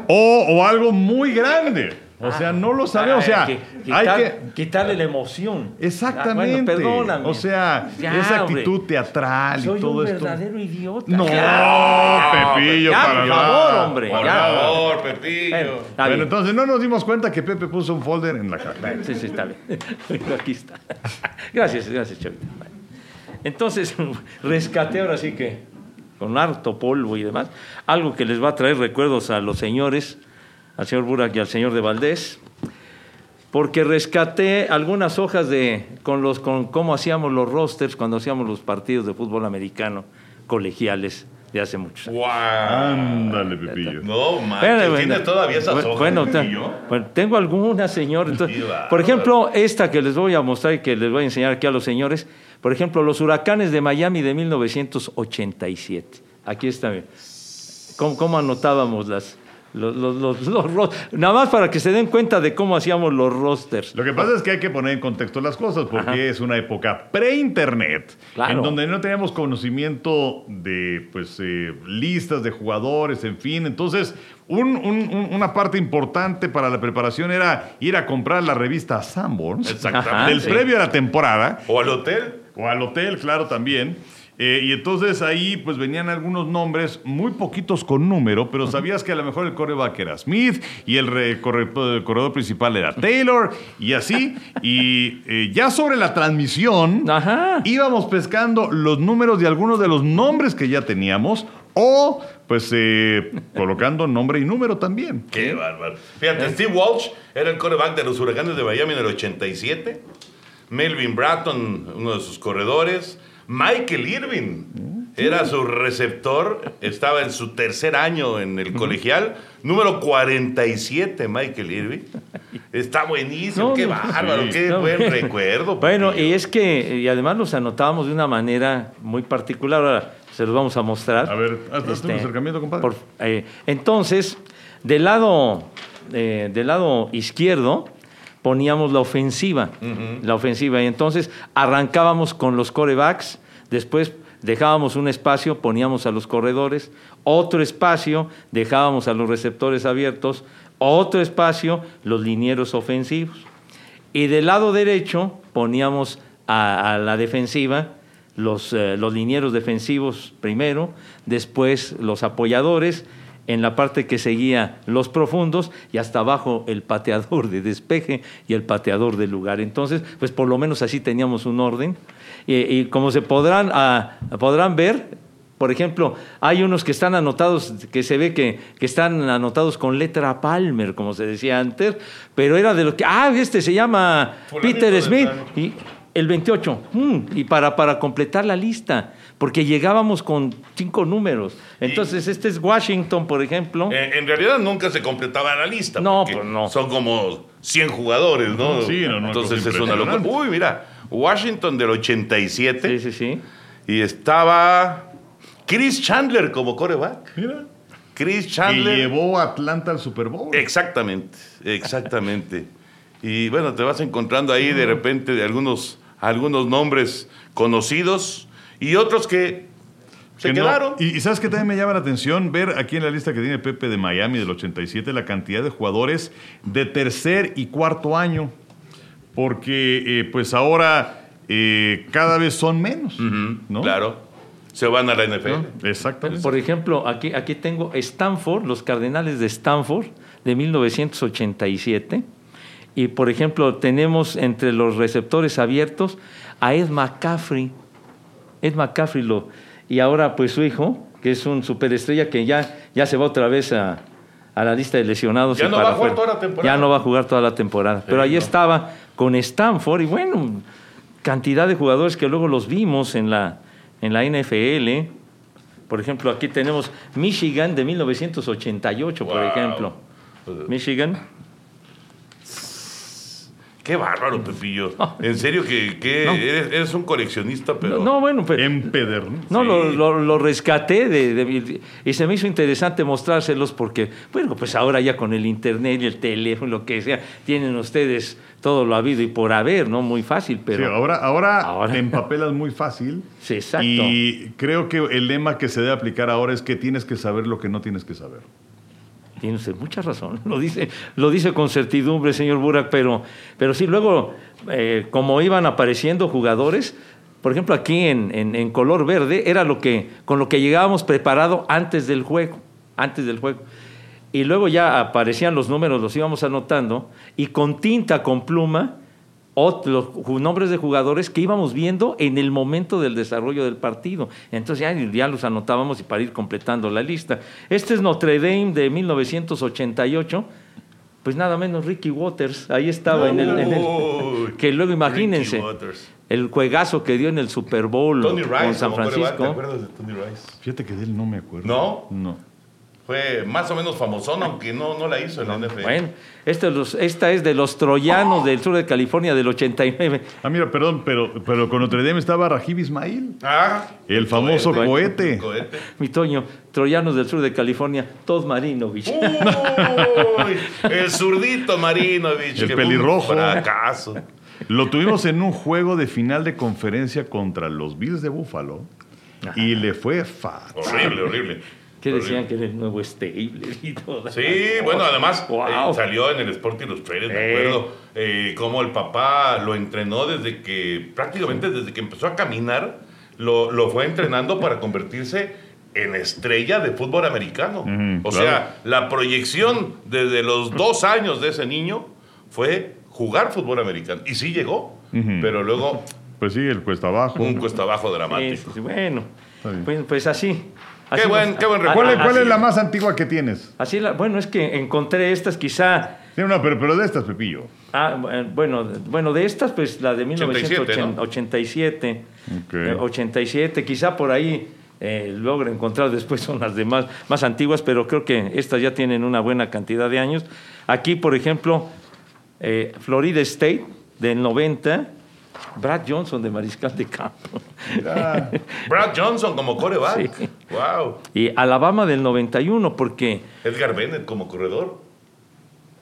S2: o, o algo muy grande. O sea, no lo sabe, o
S3: Ay,
S2: sea,
S3: que-
S2: hay que...
S3: quitarle la emoción.
S2: Exactamente.
S3: Ah, bueno, perdóname.
S2: O sea,
S3: Ya,
S2: esa
S3: hombre.
S2: actitud teatral
S3: Soy
S2: y todo
S3: un
S2: esto.
S3: verdadero idiota.
S2: No,
S3: Ya.
S2: Pepillo,
S3: Ya,
S2: para
S3: por
S2: nada.
S3: favor, hombre.
S1: Por
S3: ya.
S1: favor, Pepillo.
S3: Bueno,
S2: Bueno, entonces no nos dimos cuenta que Pepe puso un folder en la caja.
S3: Sí, sí, está bien. Aquí está. Gracias, gracias, Chavita. Entonces, rescaté ahora sí que, con harto polvo y demás, algo que les va a traer recuerdos a los señores, al señor Burak y al señor de Valdés, porque rescaté algunas hojas de con los con cómo hacíamos los rosters cuando hacíamos los partidos de fútbol americano colegiales de hace muchos años.
S1: Wow.
S2: Ándale, Pepillo.
S1: No,
S3: bueno.
S1: ¿tienes todavía esas hojas,
S3: bueno, bueno, tengo algunas, señor. Entonces, por ejemplo, esta que les voy a mostrar y que les voy a enseñar aquí a los señores. Por ejemplo, los huracanes de Miami de 1987. Aquí está. bien. ¿Cómo, cómo anotábamos las, los, los, los- los Nada más para que se den cuenta de cómo hacíamos los rosters.
S2: Lo que pasa es que hay que poner en contexto las cosas porque es una época pre-internet
S3: Claro.
S2: en donde no teníamos conocimiento de pues eh, listas de jugadores, en fin. Entonces, un- un- un- una parte importante para la preparación era ir a comprar la revista Sanborns.
S3: Ajá,
S2: del
S3: sí.
S2: previo a la temporada
S1: O al hotel.
S2: o al hotel, claro, también. Eh, y entonces ahí pues venían algunos nombres, muy poquitos con número, pero sabías que a lo mejor el coreback era Smith y el, re- corre- el corredor principal era Taylor y así. Y eh, ya sobre la transmisión
S3: Ajá.
S2: íbamos pescando los números de algunos de los nombres que ya teníamos o pues eh, colocando nombre y número también.
S1: Qué bárbaro. Fíjate, Steve Walsh era el coreback de los huracanes de Miami en el 87. Melvin Bratton, uno de sus corredores. Michael Irvin era su receptor. Estaba en su tercer año en el colegial. Número 47, Michael Irvin. Está buenísimo.
S3: No,
S1: qué bárbaro.
S2: sí.
S1: Qué
S3: No,
S1: buen recuerdo.
S3: Bueno, y es que, y además los anotábamos de una manera muy particular. Ahora se los vamos a mostrar.
S2: A ver, hazte
S3: Este,
S2: un acercamiento, compadre.
S3: por- eh, entonces, del lado, eh, del lado izquierdo poníamos la ofensiva. La ofensiva. Y entonces arrancábamos con los corebacks, después dejábamos un espacio, poníamos a los corredores, otro espacio, dejábamos a los receptores abiertos, otro espacio, los linieros ofensivos. Y del lado derecho poníamos a, a la defensiva los, eh, los linieros defensivos primero, después los apoyadores en la parte que seguía los profundos y hasta abajo el pateador de despeje y el pateador de lugar. Entonces, pues por lo menos así teníamos un orden. Y, y como se podrán, ah, podrán ver, por ejemplo, hay unos que están anotados, que se ve que, que están anotados con letra Palmer, como se decía antes, pero era de lo que, ah, este se llama Peter Smith, y el 28, mm, y para, para completar la lista, porque llegábamos con cinco números. Entonces, este es Washington, por ejemplo.
S1: Eh, en realidad nunca se completaba la lista.
S3: No,
S1: porque
S3: pues no.
S1: Son como 100 jugadores, ¿no?
S2: Sí, no, no,
S1: Entonces es una locura. Uy, mira, Washington del 87
S3: Sí, sí, sí.
S1: y estaba Chris Chandler como coreback.
S2: Mira.
S1: Chris
S2: Que
S1: Chandler.
S2: llevó a Atlanta al Super Bowl.
S1: Exactamente, exactamente. y bueno, te vas encontrando ahí de repente de algunos, algunos nombres conocidos y otros que se
S2: Que no.
S1: quedaron.
S2: Y, y sabes que también me llama la atención ver aquí en la lista que tiene Pepe de Miami del 87 la cantidad de jugadores de tercer y cuarto año. Porque eh, pues ahora eh, cada vez son menos. ¿no?
S1: Claro. Se van a la NFL.
S2: Exactamente.
S3: Por ejemplo, aquí, aquí tengo Stanford, los Cardenales de Stanford de 1987. Y por ejemplo, tenemos entre los receptores abiertos a Ed McCaffrey. Ed McCaffrey lo. Y ahora, pues su hijo, que es un superestrella que ya, ya se va otra vez a, a la lista de lesionados.
S1: Ya no va a jugar toda la temporada.
S3: Ya no va a jugar toda la temporada. Pero ahí
S1: no.
S3: estaba con Stanford y bueno, cantidad de jugadores que luego los vimos en la, en la NFL. Por ejemplo, aquí tenemos Michigan de 1988, por ejemplo. Michigan.
S1: Qué bárbaro, Pepillo. En serio que, que eres, eres un coleccionista, pero...
S3: No, bueno, pues,
S2: Empedernido.
S3: no,
S1: Sí.
S3: lo, lo- lo rescaté de, de- y se me hizo interesante mostrárselos porque, bueno, pues ahora ya con el internet y el teléfono, lo que sea, tienen ustedes todo lo habido y por haber, ¿no? Muy fácil,
S2: Sí,
S3: pero...
S2: ahora, ahora,
S3: Ahora.
S2: te empapelas muy fácil.
S3: Sí, exacto.
S2: Y creo que el lema que se debe aplicar ahora es que tienes que saber lo que no tienes que saber.
S3: Tiene usted mucha razón, lo dice, lo dice con certidumbre, señor Burak, pero, pero sí, luego, eh, como iban apareciendo jugadores, por ejemplo, aquí en, en- en color verde, era lo que, con lo que llegábamos preparado antes del juego, antes del juego. Y luego ya aparecían los números, los íbamos anotando, y con tinta, con pluma, ot- los ju- nombres de jugadores que íbamos viendo en el momento del desarrollo del partido. Entonces ya, ya los anotábamos y para ir completando la lista. Este es Notre Dame de 1988. Pues nada menos Ricky Waters, ahí estaba en el, en el- que luego imagínense
S1: Ricky Waters.
S3: el juegazo que dio en el Super Bowl
S1: Tony Rice,
S3: con San
S1: coreback, ¿te
S3: Francisco.
S1: acuerdas de Tony Rice?
S2: Fíjate que de él no me acuerdo.
S1: ¿No?
S2: No.
S1: Fue más o menos famosón, aunque no, no la hizo en la NFL.
S3: Bueno, este es los- esta es de los troyanos del sur de California del 89.
S2: Ah, mira, perdón, pero, pero con Notre Dame estaba Rajib Ismail.
S1: Ah,
S2: El famoso cohete.
S1: cohete.
S3: Mi Toño, troyanos del sur de California, Todd Marinovich.
S1: Uy, el zurdito Marinovich.
S2: El pelirrojo.
S1: Fracaso.
S2: Lo tuvimos en un juego de final de conferencia contra los Bills de Buffalo y le fue fatal.
S1: Horrible, horrible.
S3: Que decían que era el nuevo Stabler y todo.
S1: Sí, bueno, además
S3: Wow.
S1: eh, salió en el Sport Illustrated, me
S3: Eh.
S1: acuerdo, eh, cómo el papá lo entrenó desde que, prácticamente desde que empezó a caminar, lo, lo fue entrenando para convertirse en estrella de fútbol americano. O
S2: claro.
S1: sea, la proyección desde los dos años de ese niño fue jugar fútbol americano. Y sí llegó, pero luego
S2: Pues sí, el cuesta abajo.
S1: un cuesta abajo dramático.
S3: sí, sí, bueno, pues, pues así.
S1: Qué buen- qué buen recuerdo.
S2: ¿Cuál, es- cuál la más antigua que tienes?
S3: Así la- bueno, es que encontré estas quizá.
S2: Sí, no, pero, pero de estas, Pepillo.
S3: ah, eh, bueno, bueno, de estas, pues la de
S1: 87, ¿no?
S3: 1987.
S2: Ok.
S3: eh, 87, quizá por ahí eh, logre encontrar después son las demás más antiguas, pero creo que estas ya tienen una buena cantidad de años. Aquí, por ejemplo, eh, Florida State del 90, Brad Johnson de Mariscal de Campo.
S1: Brad Johnson como coreback.
S3: Sí.
S1: Wow.
S3: Y Alabama del 91, porque
S1: Edgar Bennett como corredor.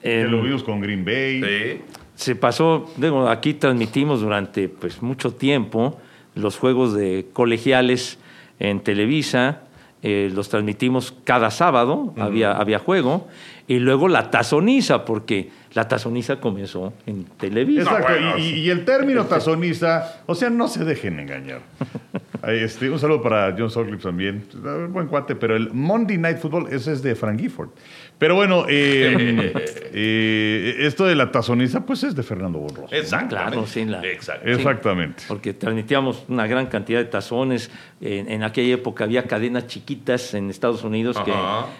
S2: que
S3: eh,
S2: lo vimos con Green Bay.
S1: Sí.
S3: se pasó, digo, aquí transmitimos durante pues, mucho tiempo los juegos de colegiales en Televisa, eh, los transmitimos cada sábado, había, había juego, y luego la tazoniza, porque la tazoniza comenzó en Televisa.
S2: Exacto,
S1: bueno,
S2: y, el término tazoniza, o sea, no se dejen engañar. Este, un saludo para John Sutcliffe también. Buen cuate, pero el Monday Night Football, ese es de Frank Gifford. Pero bueno, eh, eh, esto de la tazoniza, pues es de Fernando Borroso.
S1: Exactamente.
S3: Claro, sí, la-.
S2: Exactamente.
S3: Porque transmitíamos una gran cantidad de tazones. En, en aquella época había cadenas chiquitas en Estados Unidos que,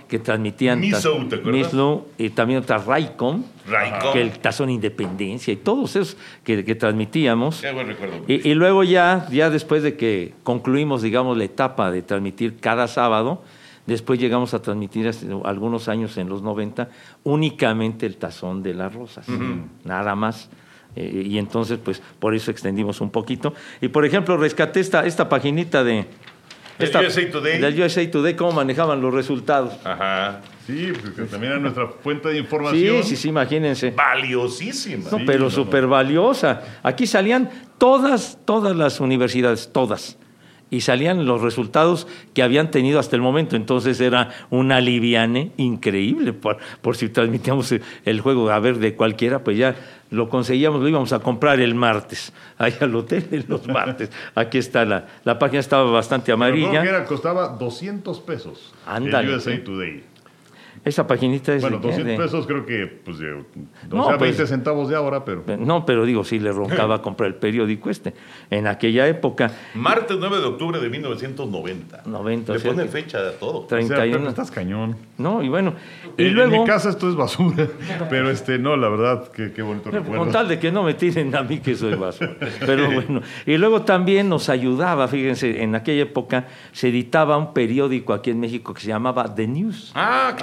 S3: que transmitían.
S1: Miso, ¿te acuerdas?
S3: Miso, y también otra Raycom.
S1: Raycom.
S3: Que el tazón Independencia y todos esos que, que transmitíamos.
S1: Qué buen recuerdo.
S3: Y, y luego ya, ya después de que concluimos, digamos, la etapa de transmitir cada sábado, después llegamos a transmitir hace algunos años en los 90 únicamente el tazón de las rosas, nada más. Eh, y entonces, pues, por eso extendimos un poquito. Y, por ejemplo, rescaté esta, esta paginita de...
S1: ¿Del USA Today?
S3: Del USA Today, cómo manejaban los resultados.
S1: Ajá.
S2: Sí, porque también era nuestra fuente de información.
S3: Sí, sí, sí, imagínense.
S1: Valiosísima.
S3: No,
S2: Sí,
S3: pero
S2: no,
S3: súper valiosa. Aquí salían todas, todas las universidades, todas. Y salían los resultados que habían tenido hasta el momento. Entonces era un aliviane increíble. Por, por si transmitíamos el- juego a ver de cualquiera, pues ya lo conseguíamos, lo íbamos a comprar el martes. Ahí al hotel los martes. Aquí está la, la página, estaba bastante amarilla.
S2: que era, costaba 200 pesos.
S3: Ándale,
S2: USA. Today.
S3: Esa paginita es
S2: Bueno,
S3: de-
S2: 200
S3: de-
S2: pesos creo que, pues, de, o
S3: No,
S2: sea,
S3: pues-
S2: 20 centavos de ahora, pero...
S3: No, pero digo, sí le roncaba comprar el periódico este. En aquella época,
S1: Martes 9 de octubre de 1990.
S3: 90,
S1: Le
S3: o sea
S1: pone fecha a todo.
S2: O sea,
S3: 31.
S2: Estás cañón.
S3: No, y bueno. Y
S2: En-
S3: luego,
S2: En mi casa esto es basura, pero este, no, la verdad, qué, qué bonito
S3: con
S2: recuerdo.
S3: tal de que no me tiren a mí que soy basura. Pero bueno. Y luego también nos ayudaba, fíjense, en aquella época se editaba un periódico aquí en México que se llamaba The News.
S1: Ah,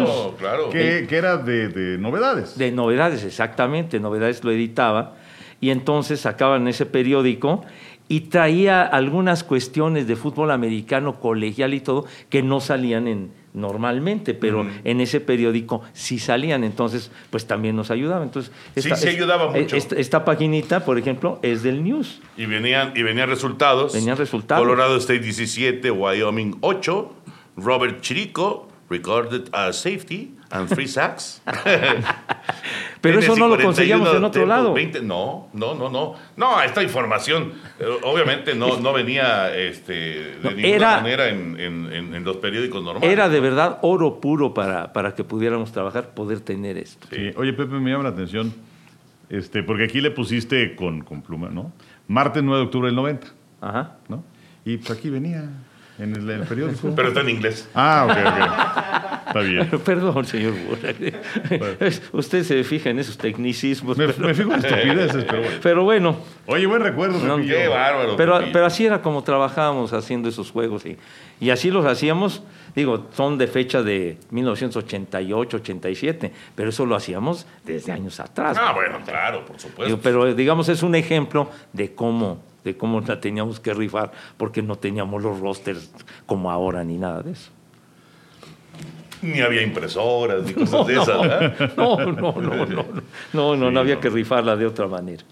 S3: News.
S1: claro.
S2: Que, que era de, de novedades.
S3: De novedades, exactamente, novedades lo editaba. Y entonces sacaban ese periódico y traía algunas cuestiones de fútbol americano colegial y todo que no salían en, normalmente, pero en ese periódico sí salían, entonces pues también nos ayudaba. Entonces,
S1: Sí, sí ayudaba mucho.
S3: Esta, esta paginita, por ejemplo, es del News.
S1: Y venían, y venían resultados.
S3: Venían resultados.
S1: Colorado State 17, Wyoming 8, Robert Chirico, recorded as safety and three sacks.
S3: Pero eso no lo
S1: 41,
S3: conseguíamos en otro lado.
S1: 20. No, no, no, no. No, esta información eh, obviamente no, no venía este, de
S3: No,
S1: ninguna
S3: era-
S1: manera en, en- en- en los periódicos normales.
S3: Era de verdad oro puro para, para que pudiéramos trabajar, poder tener esto.
S2: Sí. Oye, Pepe, me llama la atención, este, porque aquí le pusiste con, con pluma, ¿no? Martes 9 de octubre del 90,
S3: Ajá.
S2: ¿no? Y pues aquí venía, en el, el periódico.
S1: Pero está en inglés.
S2: Ah, ok, ok. Está bien.
S3: Perdón, señor Burak. Usted se fija en esos tecnicismos.
S2: Me,
S3: pero,
S2: me fijo en estupideces, pero bueno.
S3: pero bueno,
S2: Oye, buen recuerdo,
S3: No.
S1: Qué bárbaro.
S3: pero, así era como trabajábamos haciendo esos juegos. Y, y así los hacíamos, digo, son de fecha de 1988, 87, pero eso lo hacíamos desde años atrás.
S1: Ah, bueno, claro, por supuesto.
S3: Digo, pero digamos es un ejemplo de cómo de cómo la teníamos que rifar porque no teníamos los rosters como ahora ni nada de eso.
S1: Ni había impresoras, ni cosas de esas.
S3: No, no, no, no, no, no, no, no había que rifarla de otra manera.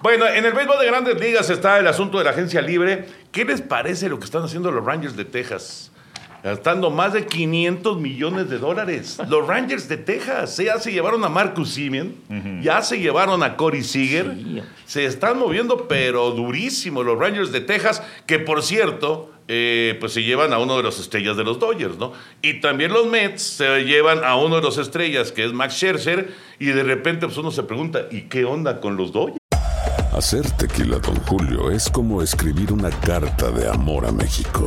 S1: Bueno, en el béisbol de grandes ligas está el asunto de la agencia libre. ¿Qué les parece lo que están haciendo los Rangers de Texas? Gastando más de 500 millones de dólares. Los Rangers de Texas ya se llevaron a Marcus Simeon, ya se llevaron a Corey Seager.
S3: Sí.
S1: Se están moviendo, pero durísimo los Rangers de Texas, que por cierto, eh, pues se llevan a uno de los estrellas de los Dodgers, ¿no? Y también los Mets se llevan a uno de los estrellas, que es Max Scherzer, y de repente pues uno se pregunta, ¿y qué onda con los Dodgers?
S4: Hacer tequila, Don Julio, es como escribir una carta de amor a México.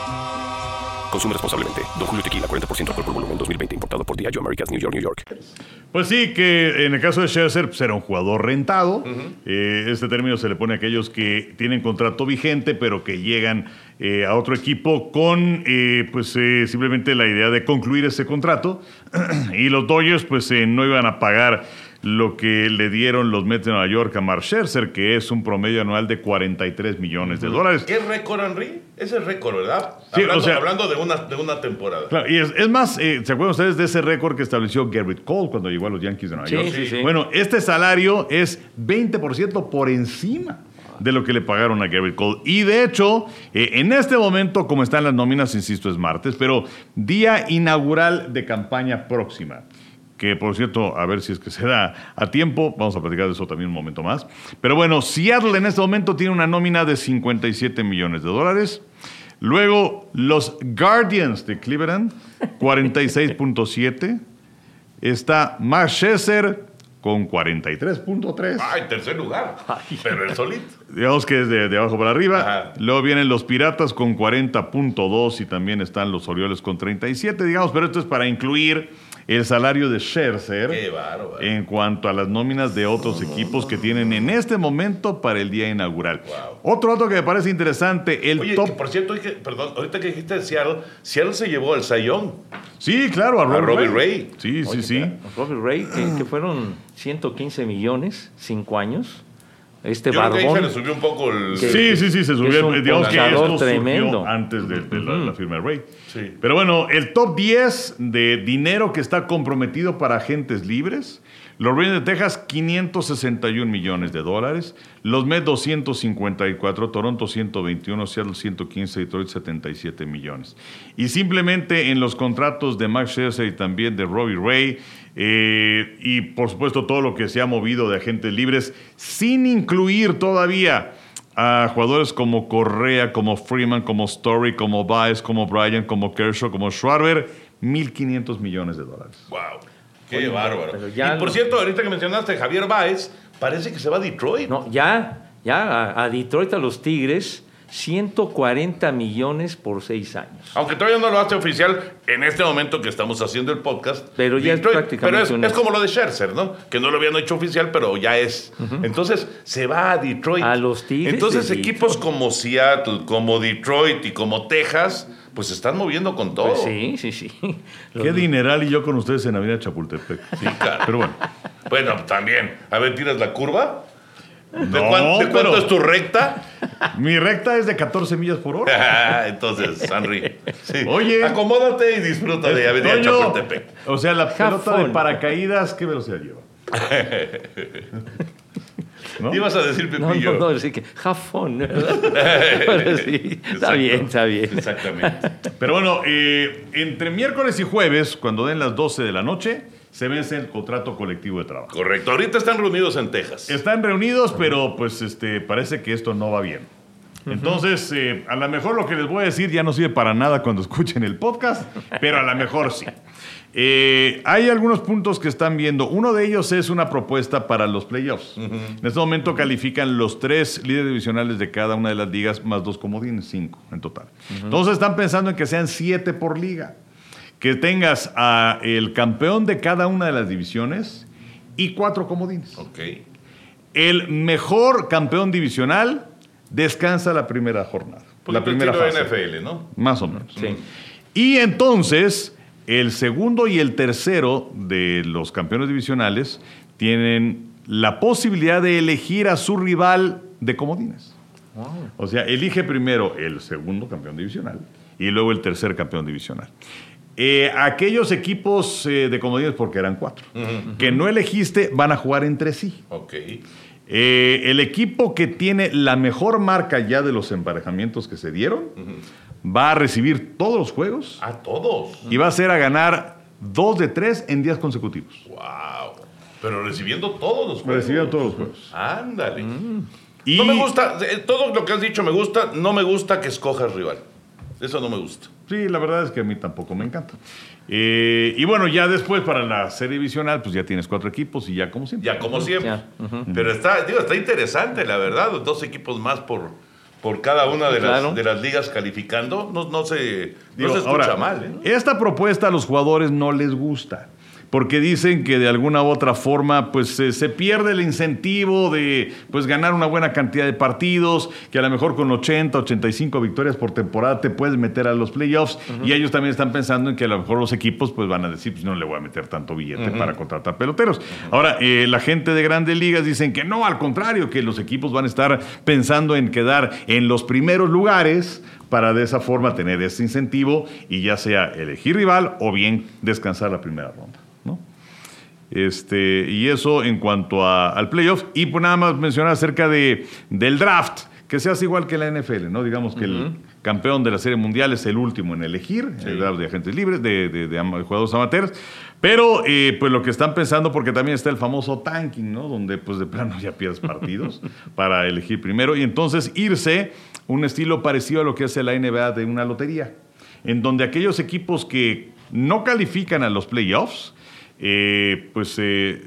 S5: Consume responsablemente. Don Julio Tequila, 40% alcohol por volumen, 2020. Importado por Diageo Americas, New York, New York.
S2: Pues sí, que en el caso de Scherzer pues era un jugador rentado. Eh, este término se le pone a aquellos que tienen contrato vigente, pero que llegan eh, a otro equipo con eh, pues eh, simplemente la idea de concluir ese contrato. y los Dodgers pues eh, no iban a pagar lo que le dieron los Mets de Nueva York a Mark Scherzer, que es un promedio anual de 43 millones de dólares.
S1: ¿Qué récord, Henry? Ese es récord, ¿verdad?
S2: Sí,
S1: hablando,
S2: o sea-
S1: hablando de, una, de una temporada.
S2: Claro, y es, es más, eh, ¿se acuerdan ustedes de ese récord que estableció Garrett Cole cuando llegó a los Yankees de Nueva
S3: Sí,
S2: York?
S3: sí, sí.
S2: Bueno, este salario es 20% por encima de lo que le pagaron a Garrett Cole. Y de hecho, eh, en este momento, como están las nóminas, insisto, es martes, pero día inaugural de campaña próxima. Que por cierto, a ver si es que se da a tiempo. Vamos a platicar de eso también un momento más. Pero bueno, Seattle en este momento tiene una nómina de 57 millones de dólares. Luego, los Guardians de Cleveland, 46.7. Está Mark Scherzer con 43.3.
S1: Ay, tercer lugar. Pero el solito.
S2: Digamos que es de, de abajo para arriba.
S1: Ajá.
S2: Luego vienen los Piratas con 40.2 y también están los Orioles con 37, digamos, pero esto es para incluir el salario de Scherzer
S1: Qué bárbaro.
S2: en cuanto a las nóminas de otros equipos que tienen en este momento para el día inaugural.
S1: Wow.
S2: Otro dato que me parece interesante, el
S1: Oye,
S2: top...
S1: que por cierto, oye, que- perdón, ahorita que dijiste de Seattle, Seattle se llevó al Sayón.
S2: Sí, claro, a Robbie,
S1: Robbie
S2: Ray.
S1: Ray.
S2: Sí, sí, sí.
S3: Robbie Ray, que, que fueron 115 millones, cinco años. Este
S1: Yo creo que ahí se
S3: barbón.
S1: le subió un poco el...
S3: Que-
S2: Sí, sí, sí, se subió.
S3: es
S2: digamos que esto surgió
S3: tremendo.
S2: antes de, de la, la firma de Ray.
S1: Sí.
S2: Pero bueno, el top 10 de dinero que está comprometido para agentes libres. Los Rangers de Texas, 561 millones de dólares. Los Mets, 254. Toronto, 121. Seattle, 115. Detroit, 77 millones. Y simplemente en los contratos de Max Scherzer y también de Robbie Ray, eh, y por supuesto todo lo que se ha movido de agentes libres, sin incluir todavía a jugadores como Correa, como Freeman, como Story, como Baez, como Bryant, como Kershaw, como Schwarber, 1.500 millones de dólares.
S1: Wow. Qué bárbaro.
S3: pero ya
S1: y por cierto, ahorita que mencionaste a Javier Baez, parece que se va a Detroit.
S3: No, ya, ya a, a Detroit, a los Tigres, 140 millones por seis años.
S1: Aunque todavía no lo hace oficial en este momento que estamos haciendo el podcast.
S3: Pero ya es prácticamente
S1: Pero es, es como lo de Scherzer, ¿no? Que no lo habían hecho oficial, pero ya es. Entonces se va a Detroit.
S3: A los Tigres
S1: Entonces
S3: de
S1: equipos
S3: Detroit.
S1: como Seattle, como Detroit y como Texas, pues se están moviendo con todo.
S3: Pues sí, sí, sí. Los-
S2: Qué dineral y yo con ustedes en Avenida Chapultepec.
S1: Sí, claro.
S2: Pero bueno.
S1: Bueno, también. A ver, ¿tiras la curva? ¿De,
S2: No,
S1: cuán- de cuánto es tu recta?
S2: Mi recta es de 14 millas por hora.
S1: Entonces, Henry. sí.
S2: Oye.
S1: Acomódate y disfruta de Avenida
S2: Toño,
S1: Chapultepec.
S2: o sea, la pelota de paracaídas, ¿qué velocidad lleva? ¿No?
S1: Ibas a decir
S3: No,
S1: Pepillo.
S3: no, no, sí que. Pero sí, está bien, está bien.
S1: Exactamente.
S2: Pero bueno, eh, entre miércoles y jueves, cuando den las 12 de la noche, se vence el contrato colectivo de trabajo.
S1: Correcto. Ahorita están reunidos en Texas.
S2: Están reunidos, pero pues este, parece que esto no va bien. Entonces, eh, a lo mejor lo que les voy a decir ya no sirve para nada cuando escuchen el podcast, pero a lo mejor sí. Eh, hay algunos puntos que están viendo. Uno de ellos es una propuesta para los playoffs. En este momento califican los tres líderes divisionales de cada una de las ligas, más dos comodines, cinco en total. Entonces están pensando en que sean siete por liga. Que tengas a el campeón de cada una de las divisiones y cuatro comodines.
S1: Ok.
S2: El mejor campeón divisional descansa la primera jornada.
S1: Pues
S2: la primera fase.
S1: NFL, ¿no?
S2: Más o menos.
S3: Sí.
S2: Y entonces, el segundo y el tercero de los campeones divisionales tienen la posibilidad de elegir a su rival de comodines. O sea, elige primero el segundo campeón divisional y luego el tercer campeón divisional. Eh, aquellos equipos eh, de comodines, porque eran cuatro, que no elegiste, van a jugar entre sí.
S1: Ok.
S2: Eh, el equipo que tiene la mejor marca ya de los emparejamientos que se dieron va a recibir todos los juegos
S1: A todos.
S2: y va a ser a ganar dos de tres en días consecutivos.
S1: Wow. Pero recibiendo todos los juegos.
S2: Recibiendo todos los juegos.
S1: Ándale.
S2: Y
S1: No me gusta, todo lo que has dicho me gusta, no me gusta que escojas rival. Eso no me gusta.
S2: Sí, la verdad es que a mí tampoco me encanta. Eh, y bueno, ya después para la serie divisional, pues ya tienes cuatro equipos y ya como siempre.
S1: Ya como siempre. Pero está, digo, está interesante, la verdad. Dos equipos más por, por cada una de,
S3: Claro.
S1: las, de las ligas calificando. No, no se, no
S2: Digo,
S1: se escucha
S2: ahora,
S1: mal. ¿eh?
S2: Esta propuesta a los jugadores no les gusta. Porque dicen que de alguna u otra forma pues eh, se pierde el incentivo de pues ganar una buena cantidad de partidos, que a lo mejor con 80, 85 victorias por temporada te puedes meter a los playoffs y ellos también están pensando en que a lo mejor los equipos pues van a decir, pues no le voy a meter tanto billete para contratar peloteros. Ahora, eh, la gente de grandes ligas dicen que no, al contrario, que los equipos van a estar pensando en quedar en los primeros lugares para de esa forma tener ese incentivo y ya sea elegir rival o bien descansar la primera ronda. Este, y eso en cuanto a- al playoff. Y pues nada más mencionar acerca de, del draft, que se hace igual que la NFL, ¿no? Digamos que el campeón de la Serie Mundial es el último en elegir, el draft de agentes libres, de, de- de ama- jugadores amateurs. Pero eh, pues lo que están pensando, porque también está el famoso tanking, ¿no? Donde pues de plano ya pierdes partidos para elegir primero. Y entonces irse un estilo parecido a lo que hace la NBA de una lotería, en donde aquellos equipos que no califican a los playoffs, eh, pues eh,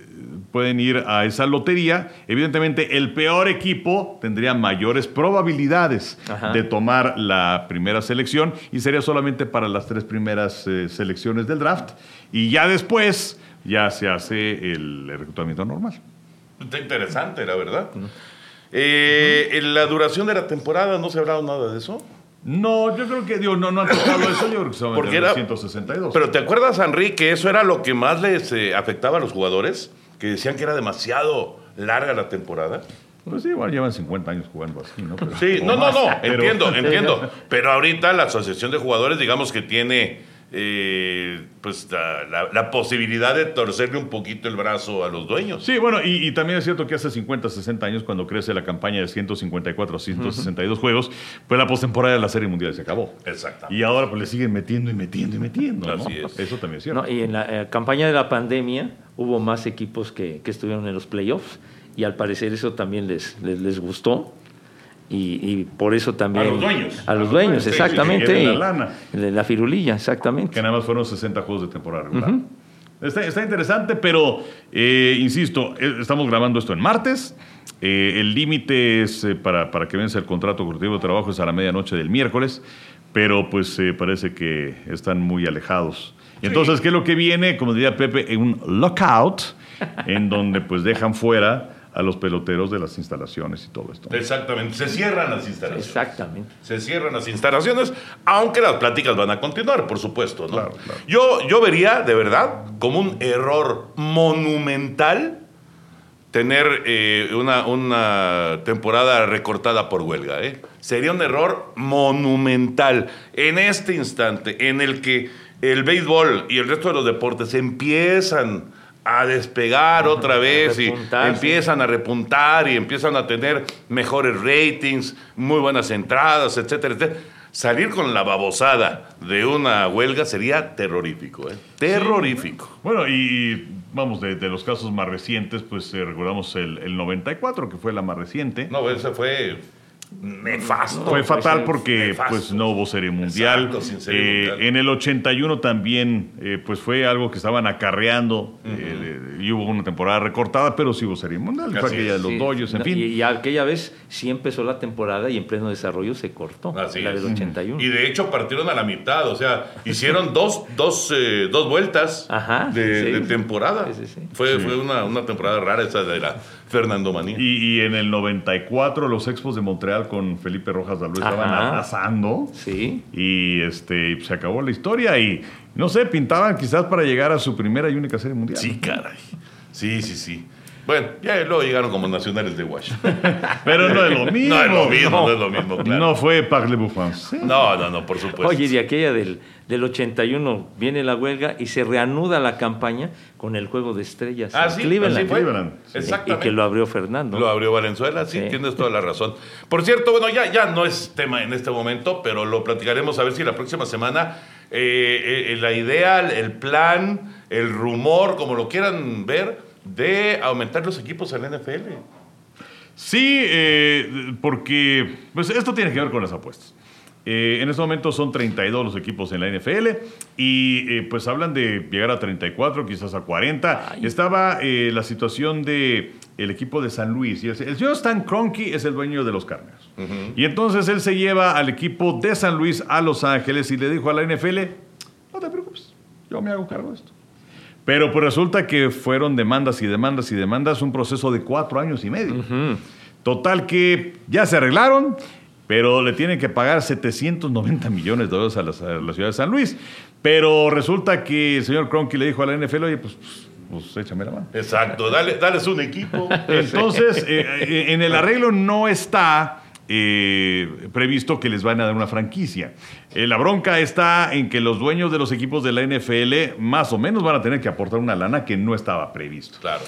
S2: pueden ir a esa lotería. Evidentemente, el peor equipo tendría mayores probabilidades
S3: Ajá.
S2: de tomar la primera selección y sería solamente para las tres primeras eh, selecciones del draft. Y ya después, ya se hace el reclutamiento normal.
S1: Está interesante, la verdad. Eh, en la duración de la temporada, ¿no se ha hablado nada de eso?
S2: No, yo creo que digo, no, no han tocado eso, yo creo que son
S1: Porque era-
S2: 162.
S1: Pero ¿te acuerdas, Henry, que eso era lo que más les eh, afectaba a los jugadores? Que decían que era demasiado larga la temporada.
S2: Pues sí, bueno, llevan 50 años jugando así, ¿no? Pero-
S1: Sí, no, no, no,
S2: pero-
S1: entiendo, entiendo. Pero ahorita la Asociación de Jugadores, digamos que tiene eh, pues la, la- la posibilidad de torcerle un poquito el brazo a los dueños.
S2: Sí, bueno, y, y también es cierto que hace 50, 60 años, cuando crece la campaña de 154 a 162 juegos, pues la postemporada de la Serie Mundial se acabó.
S1: Exactamente.
S2: Y ahora pues le siguen metiendo y metiendo y metiendo, ¿no?
S1: Así es.
S2: Eso también es cierto.
S3: No, y en la eh, campaña de la pandemia hubo más equipos que, que estuvieron en los playoffs y al parecer eso también les, les, les gustó. Y, y por eso también...
S1: A los dueños.
S3: A los dueños,
S1: sí, sí,
S3: exactamente. y-
S2: la lana.
S3: de la firulilla, exactamente.
S2: que nada más fueron 60 juegos de temporada regular. está, está interesante, pero eh, insisto, eh, estamos grabando esto en martes. Eh, el límite es eh, para, para que vence el contrato colectivo de trabajo es a la medianoche del miércoles, pero pues eh, parece que están muy alejados. Y Entonces, ¿qué es lo que viene? Como diría Pepe, en un lockout, en donde pues dejan fuera a los peloteros de las instalaciones y todo esto.
S1: Exactamente, se cierran las instalaciones.
S3: Exactamente.
S1: Se cierran las instalaciones, aunque las pláticas van a continuar, por supuesto. ¿no?
S2: Claro, claro.
S1: Yo, yo vería, de verdad, como un error monumental tener eh, una, una temporada recortada por huelga. ¿eh? Sería un error monumental en este instante en el que el béisbol y el resto de los deportes empiezan a despegar otra vez y empiezan a repuntar y empiezan a tener mejores ratings, muy buenas entradas, etcétera, etcétera. Salir con la babosada de una huelga sería terrorífico, ¿eh? Terrorífico.
S2: Bueno, y, y vamos, de, de los casos más recientes, pues eh, recordamos el, el 94, que fue la más reciente.
S1: No, ese fue nefasto.
S2: Fue fatal porque
S1: nefasto.
S2: pues no hubo serie mundial.
S1: Exacto, sin serie
S2: Eh,
S1: mundial.
S2: En el 81 también eh, pues fue algo que estaban acarreando eh, y hubo una temporada recortada, pero sí hubo serie mundial. Fue aquella de los
S3: Sí.
S2: Dodgers, en
S3: No,
S2: fin.
S3: Y, y aquella vez sí empezó la temporada y en pleno desarrollo se cortó.
S1: Así
S3: la
S1: es.
S3: del 81.
S1: Y de hecho partieron a la mitad, o sea, hicieron dos, dos, eh, dos vueltas
S3: Ajá,
S1: de,
S3: sí.
S1: de temporada.
S3: Sí, sí, sí.
S1: Fue, fue una, una temporada rara esa de la Fernando Manía.
S2: Y, y en el 94 los Expos de Montreal con Felipe Rojas Dalú estaban arrasando.
S3: Sí.
S2: Y este, se acabó la historia y no sé, pintaban quizás para llegar a su primera y única serie mundial.
S1: Sí, caray. Sí, sí, sí. Bueno, ya luego llegaron como nacionales de Washington.
S2: Pero no es lo mismo.
S1: No es lo mismo, no es lo mismo, claro.
S2: No fue Parlez-vous français.
S1: No, no, no, por supuesto.
S3: Oye, de aquella del, del 81 viene la huelga y se reanuda la campaña con el juego de estrellas.
S1: Ah,
S3: en
S1: sí,
S3: Cleveland.
S1: así fue.
S2: Cleveland, sí.
S3: Y
S1: Exactamente.
S3: que lo abrió Fernando.
S1: Lo abrió Valenzuela, sí,
S3: Sí.
S1: tienes toda la razón. Por cierto, bueno, ya, ya no es tema en este momento, pero lo platicaremos a ver si la próxima semana eh, eh, la idea, el plan, el rumor, como lo quieran ver, de aumentar los equipos en la NFL.
S2: Sí, eh, porque pues esto tiene que ver con las apuestas. Eh, en este momento son 32 los equipos en la NFL y eh, pues hablan de llegar a 34, quizás a 40.
S3: Ay.
S2: Estaba eh, la situación de el equipo de San Luis y el, el señor Stan Kroenke es el dueño de los Cardinals. Y entonces él se lleva al equipo de San Luis a Los Ángeles y le dijo a la NFL, no te preocupes, yo me hago cargo de esto. Pero pues resulta que fueron demandas y demandas y demandas, un proceso de cuatro años y medio. Total que ya se arreglaron, pero le tienen que pagar 790 millones de dólares a la, a la ciudad de San Luis. Pero resulta que el señor Cronky le dijo a la NFL, oye, pues, pues, pues échame la mano.
S1: Exacto, dale, dales un equipo.
S2: Entonces, eh, eh, en el arreglo no está eh, previsto que les van a dar una franquicia. Eh, la bronca está en que los dueños de los equipos de la NFL más o menos van a tener que aportar una lana que no estaba previsto.
S1: Claro.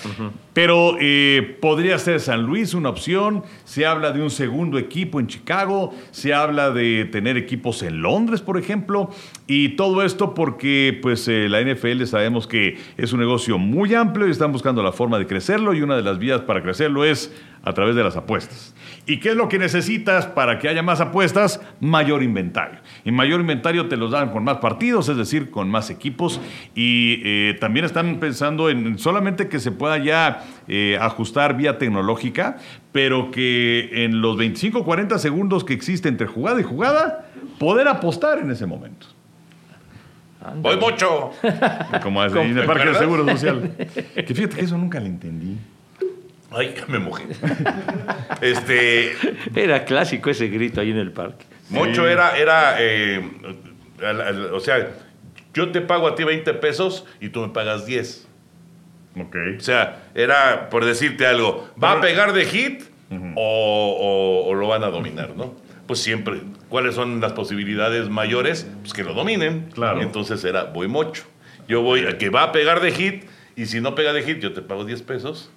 S2: Pero eh, podría ser San Luis una opción. Se habla de un segundo equipo en Chicago. Se habla de tener equipos en Londres, por ejemplo. Y todo esto porque pues, la NFL sabemos que es un negocio muy amplio y están buscando la forma de crecerlo. Y una de las vías para crecerlo es a través de las apuestas. ¿Y qué es lo que necesitas para que haya más apuestas? Mayor inventario. Y mayor inventario te los dan con más partidos, es decir, con más equipos. Y eh, también están pensando en solamente que se pueda ya eh, ajustar vía tecnológica, pero que en los 25 40 segundos que existe entre jugada y jugada, poder apostar en ese momento.
S1: Voy mucho.
S2: Como en el Parque del Seguro Social. Que fíjate que eso nunca lo entendí.
S1: Ay, que me mojé. este,
S3: Era clásico ese grito ahí en el parque.
S1: mucho era, era eh, al- al- o sea, yo te pago a ti 20 pesos y tú me pagas 10.
S2: Ok.
S1: O sea, era por decirte algo, ¿va a pegar de hit o, o- o lo van a dominar, no? Pues siempre, ¿cuáles son las posibilidades mayores? Pues que lo dominen.
S2: Claro.
S1: Entonces era, voy mocho. Yo voy a que va a pegar de hit y si no pega de hit, yo te pago 10 pesos,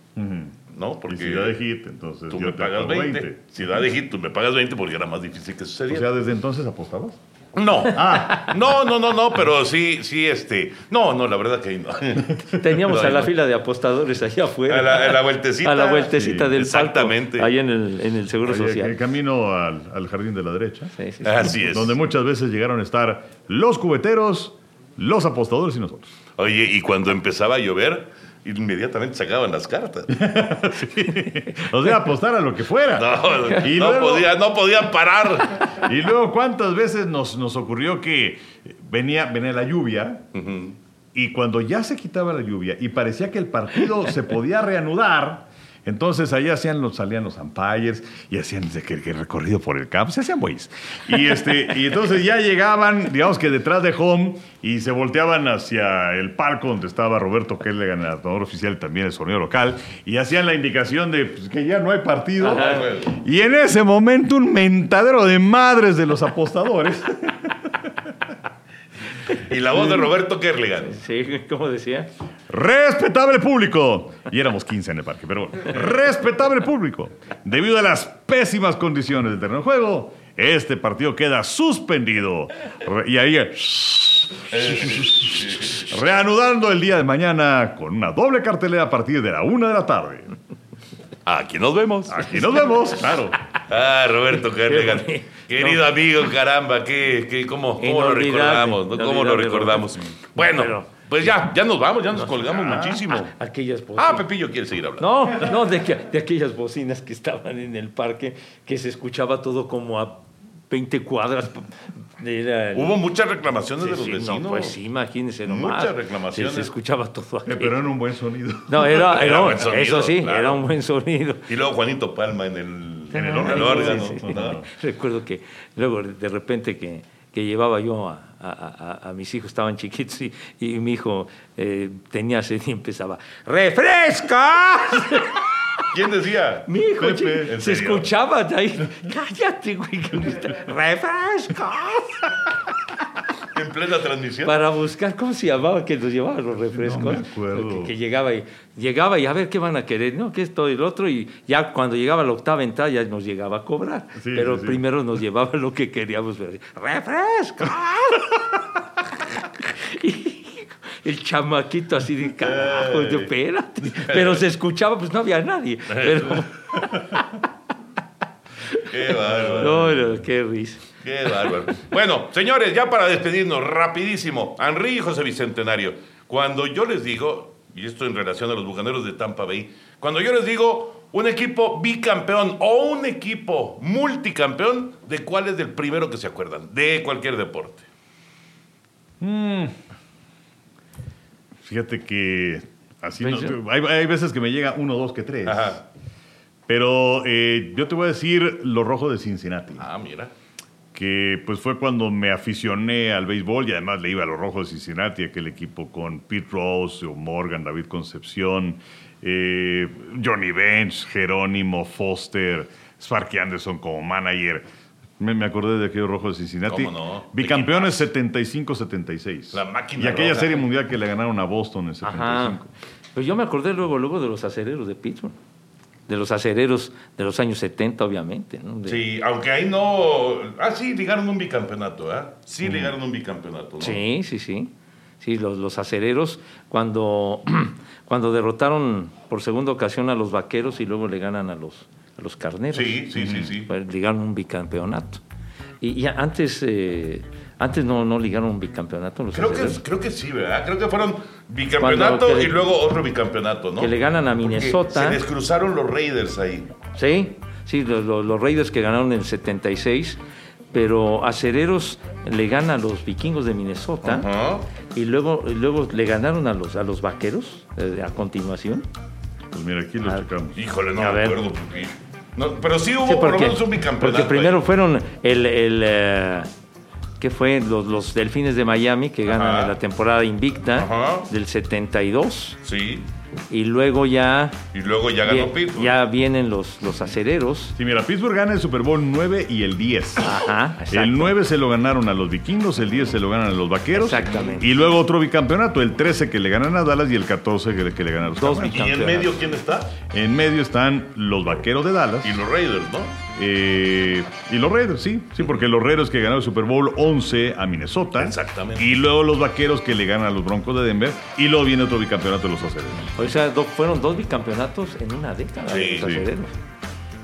S1: ¿no?
S2: Y
S1: Porque
S2: si da de hit, entonces
S1: tú
S2: yo
S1: me
S2: te
S1: pagas
S2: pago
S1: 20.
S2: 20.
S1: Si da de hit, tú me pagas 20 porque era más difícil que
S2: O
S1: sucediera.
S2: sea, desde entonces apostabas.
S1: no. No, no, no, no, pero sí, sí, este. No, no, la verdad que ahí no.
S3: Teníamos
S1: No,
S3: a la
S1: no.
S3: fila de apostadores allá afuera.
S1: A la, a la vueltecita.
S3: A la vueltecita
S1: Sí,
S3: del
S1: Exactamente.
S3: palco, ahí en el, en el Seguro
S2: Ahí,
S3: Social.
S2: el camino al, al jardín de la derecha,
S3: Sí, sí, sí.
S1: Así es.
S2: donde muchas veces llegaron a estar los cubeteros, los apostadores y nosotros.
S1: Oye, y cuando empezaba a llover, inmediatamente sacaban las cartas.
S2: O sea, apostar a lo que fuera.
S1: No,
S2: Y
S1: no,
S2: luego-
S1: podía- no podían parar.
S2: Y luego, ¿cuántas veces nos, nos ocurrió que venía, venía la lluvia y cuando ya se quitaba la lluvia y parecía que el partido se podía reanudar, entonces ahí hacían los, salían los umpires y hacían que recorrido por el campo, se hacían güeyes. Y, este, y entonces ya llegaban, digamos que detrás de home y se volteaban hacia el palco donde estaba Roberto Kellegan, el adaptador oficial también el sonido local, y hacían la indicación de pues, que ya no hay partido.
S1: Ajá.
S2: Y en ese momento un mentadero de madres de los apostadores.
S1: Y la voz de Roberto Kerligan.
S3: Sí, ¿cómo decía?
S2: Respetable público. Y éramos 15 en el parque, pero bueno. Respetable público. Debido a las pésimas condiciones del terreno de juego, este partido queda suspendido. Y ahí... Reanudando el día de mañana con una doble cartelera a partir de la una de la tarde.
S1: Aquí nos vemos.
S2: Aquí nos vemos, claro.
S1: Ah, Roberto.
S3: Qué
S1: Querido amigo, caramba, ¿qué, qué, cómo, cómo lo recordamos? ¿no? ¿Cómo lo recordamos? Bueno,
S3: Pero-
S1: pues ya, ya nos vamos, ya nos colgamos muchísimo.
S3: Aquellas
S1: Ah,
S3: bocinas.
S1: Pepillo quiere seguir hablando.
S3: No, no, de, que- de aquellas bocinas que estaban en el parque, que se escuchaba todo como a 20 cuadras. Era-
S1: Hubo muchas reclamaciones
S3: Sí,
S1: de los
S3: sí,
S1: vecinos.
S3: No, pues sí, imagínese nomás.
S1: Muchas reclamaciones.
S3: Se, se escuchaba todo
S2: Eh,
S3: aquello.
S2: Pero en un buen sonido.
S3: No, era,
S1: Era
S3: era-
S1: buen sonido,
S3: eso sí,
S1: claro.
S3: era un buen sonido.
S1: Y luego Juanito Palma en el, en el,
S3: Ay,
S1: órgano.
S3: sí, sí.
S1: ¿no?
S3: Recuerdo que luego de repente que, que llevaba yo a, a- a- a mis hijos, estaban chiquitos, y, y mi hijo eh, tenía sed y empezaba, ¡refresca!
S1: ¿Quién decía?
S3: Mi hijo,
S1: Pepe,
S3: chico,
S1: ¿en
S3: se escuchaba de ahí, cállate, güey, que.
S1: En plena transmisión.
S3: Para buscar, ¿cómo se llamaba que nos llevaba los refrescos?
S2: No me acuerdo.
S3: Que, que llegaba y llegaba y a ver qué van a querer, ¿no? Que esto y lo otro, y ya cuando llegaba la octava entrada ya nos llegaba a cobrar.
S2: Sí,
S3: Pero
S2: sí, sí.
S3: primero nos llevaba lo que queríamos ver. ¡Refresco! y el chamaquito así de carajo, de, espérate. Pero se escuchaba, pues no había nadie. Pero,
S1: Qué bárbaro.
S3: no, no, qué risa.
S1: Qué bárbaro. Bueno, señores, ya para despedirnos, rapidísimo. Henry y José Bicentenario. Cuando yo les digo, y esto en relación a los bucaneros de Tampa Bay, cuando yo les digo un equipo bicampeón o un equipo multicampeón, ¿de cuál es el primero que se acuerdan? De cualquier deporte.
S2: Fíjate que así no- hay veces que me llega uno, dos, que tres.
S1: Ajá.
S2: Pero eh, yo te voy a decir lo rojo de Cincinnati.
S1: Ah, mira.
S2: Que pues fue cuando me aficioné al béisbol y además le iba a los Rojos de Cincinnati, aquel equipo con Pete Rose, Joe Morgan, David Concepción, eh, Johnny Bench, Jerónimo, Foster, Sparky Anderson como manager. Me, me acordé de aquellos Rojos de Cincinnati.
S1: ¿Cómo no?
S2: Bicampeones 75-76.
S1: La máquina
S2: Y aquella
S1: roja.
S2: serie mundial que le ganaron a Boston en 75.
S3: Ajá. Pues yo me acordé luego, luego de los acereros de Pittsburgh. De los acereros de los años 70, obviamente. ¿no? De-
S1: Sí, aunque ahí no. Ah, sí, ligaron un bicampeonato, ¿ah? Sí, ligaron un bicampeonato, ¿no?
S3: Sí, sí, sí. Sí, los, los acereros, cuando, cuando derrotaron por segunda ocasión a los vaqueros y luego le ganan a los, a los carneros.
S1: Sí, sí, sí, sí.
S3: Pues ligaron un bicampeonato. Y, y antes, eh, antes no, no ligaron un bicampeonato los
S1: Creo que, creo que sí, ¿verdad? Creo que fueron bicampeonato
S3: Cuando que-
S1: y luego otro bicampeonato, ¿no?
S3: que le ganan a
S1: Porque
S3: Minnesota.
S1: Se les cruzaron los Raiders ahí.
S3: Sí, sí, los, los- los Raiders que ganaron en el 76, pero Acereros le gana a los vikingos de Minnesota y luego, y luego le ganaron a los, a los vaqueros eh, a continuación.
S2: Pues mira, aquí lo
S3: Ah,
S2: checamos.
S1: Híjole, no
S3: A
S1: me
S3: ver.
S1: acuerdo porque. No, pero sí hubo
S3: Sí,
S1: por lo
S3: porque,
S1: menos un bicampeonato.
S3: porque primero
S1: ahí.
S3: fueron el, el eh, ¿qué fue? Los, los Delfines de Miami que ganan
S1: Ajá.
S3: en la temporada invicta
S1: Ajá.
S3: del 72
S1: Sí.
S3: y luego ya,
S1: Y luego ya ganó
S3: vi-
S1: Pittsburgh.
S3: ya vienen los, los acereros.
S2: Sí, mira, Pittsburgh gana el Super Bowl 9 y el 10.
S3: Ajá, exacto.
S2: El 9 se lo ganaron a los vikingos, el 10 se lo ganan a los vaqueros.
S3: Exactamente.
S2: Y luego otro bicampeonato, el 13 que le ganan a Dallas y el 14 que le, que le ganan a los
S3: Dos.
S1: ¿Y en medio quién está?
S2: En medio están los vaqueros de Dallas.
S1: Y los Raiders, ¿no?
S2: Eh, y los Raiders, sí. Sí, porque los Raiders que ganaron el Super Bowl 11 a Minnesota.
S1: Exactamente.
S2: Y luego los vaqueros que le ganan a los Broncos de Denver. Y luego viene otro bicampeonato de los acereros.
S3: O sea, do- fueron dos bicampeonatos en una década
S1: Sí,
S3: de los
S1: sí.
S3: acereros.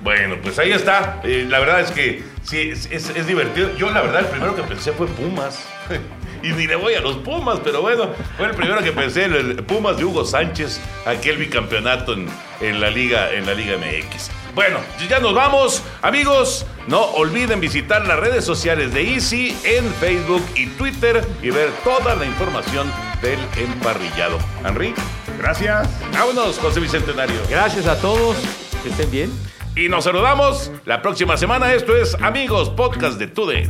S1: Bueno, pues ahí está. Eh, la verdad es que sí, es, es- es divertido. Yo, la verdad, el primero que pensé fue Pumas. y ni le voy a los Pumas, pero bueno, fue el primero que pensé, el, el Pumas de Hugo Sánchez, aquel bicampeonato en, en la Liga, en la Liga MX. Bueno, ya nos vamos. Amigos, no olviden visitar las redes sociales de Easy en Facebook y Twitter y ver toda la información del emparrillado. Henry,
S2: Gracias.
S1: vámonos, José Bicentenario.
S3: Gracias a todos, que estén bien.
S1: Y nos saludamos la próxima semana. Esto es Amigos Podcast de Tude.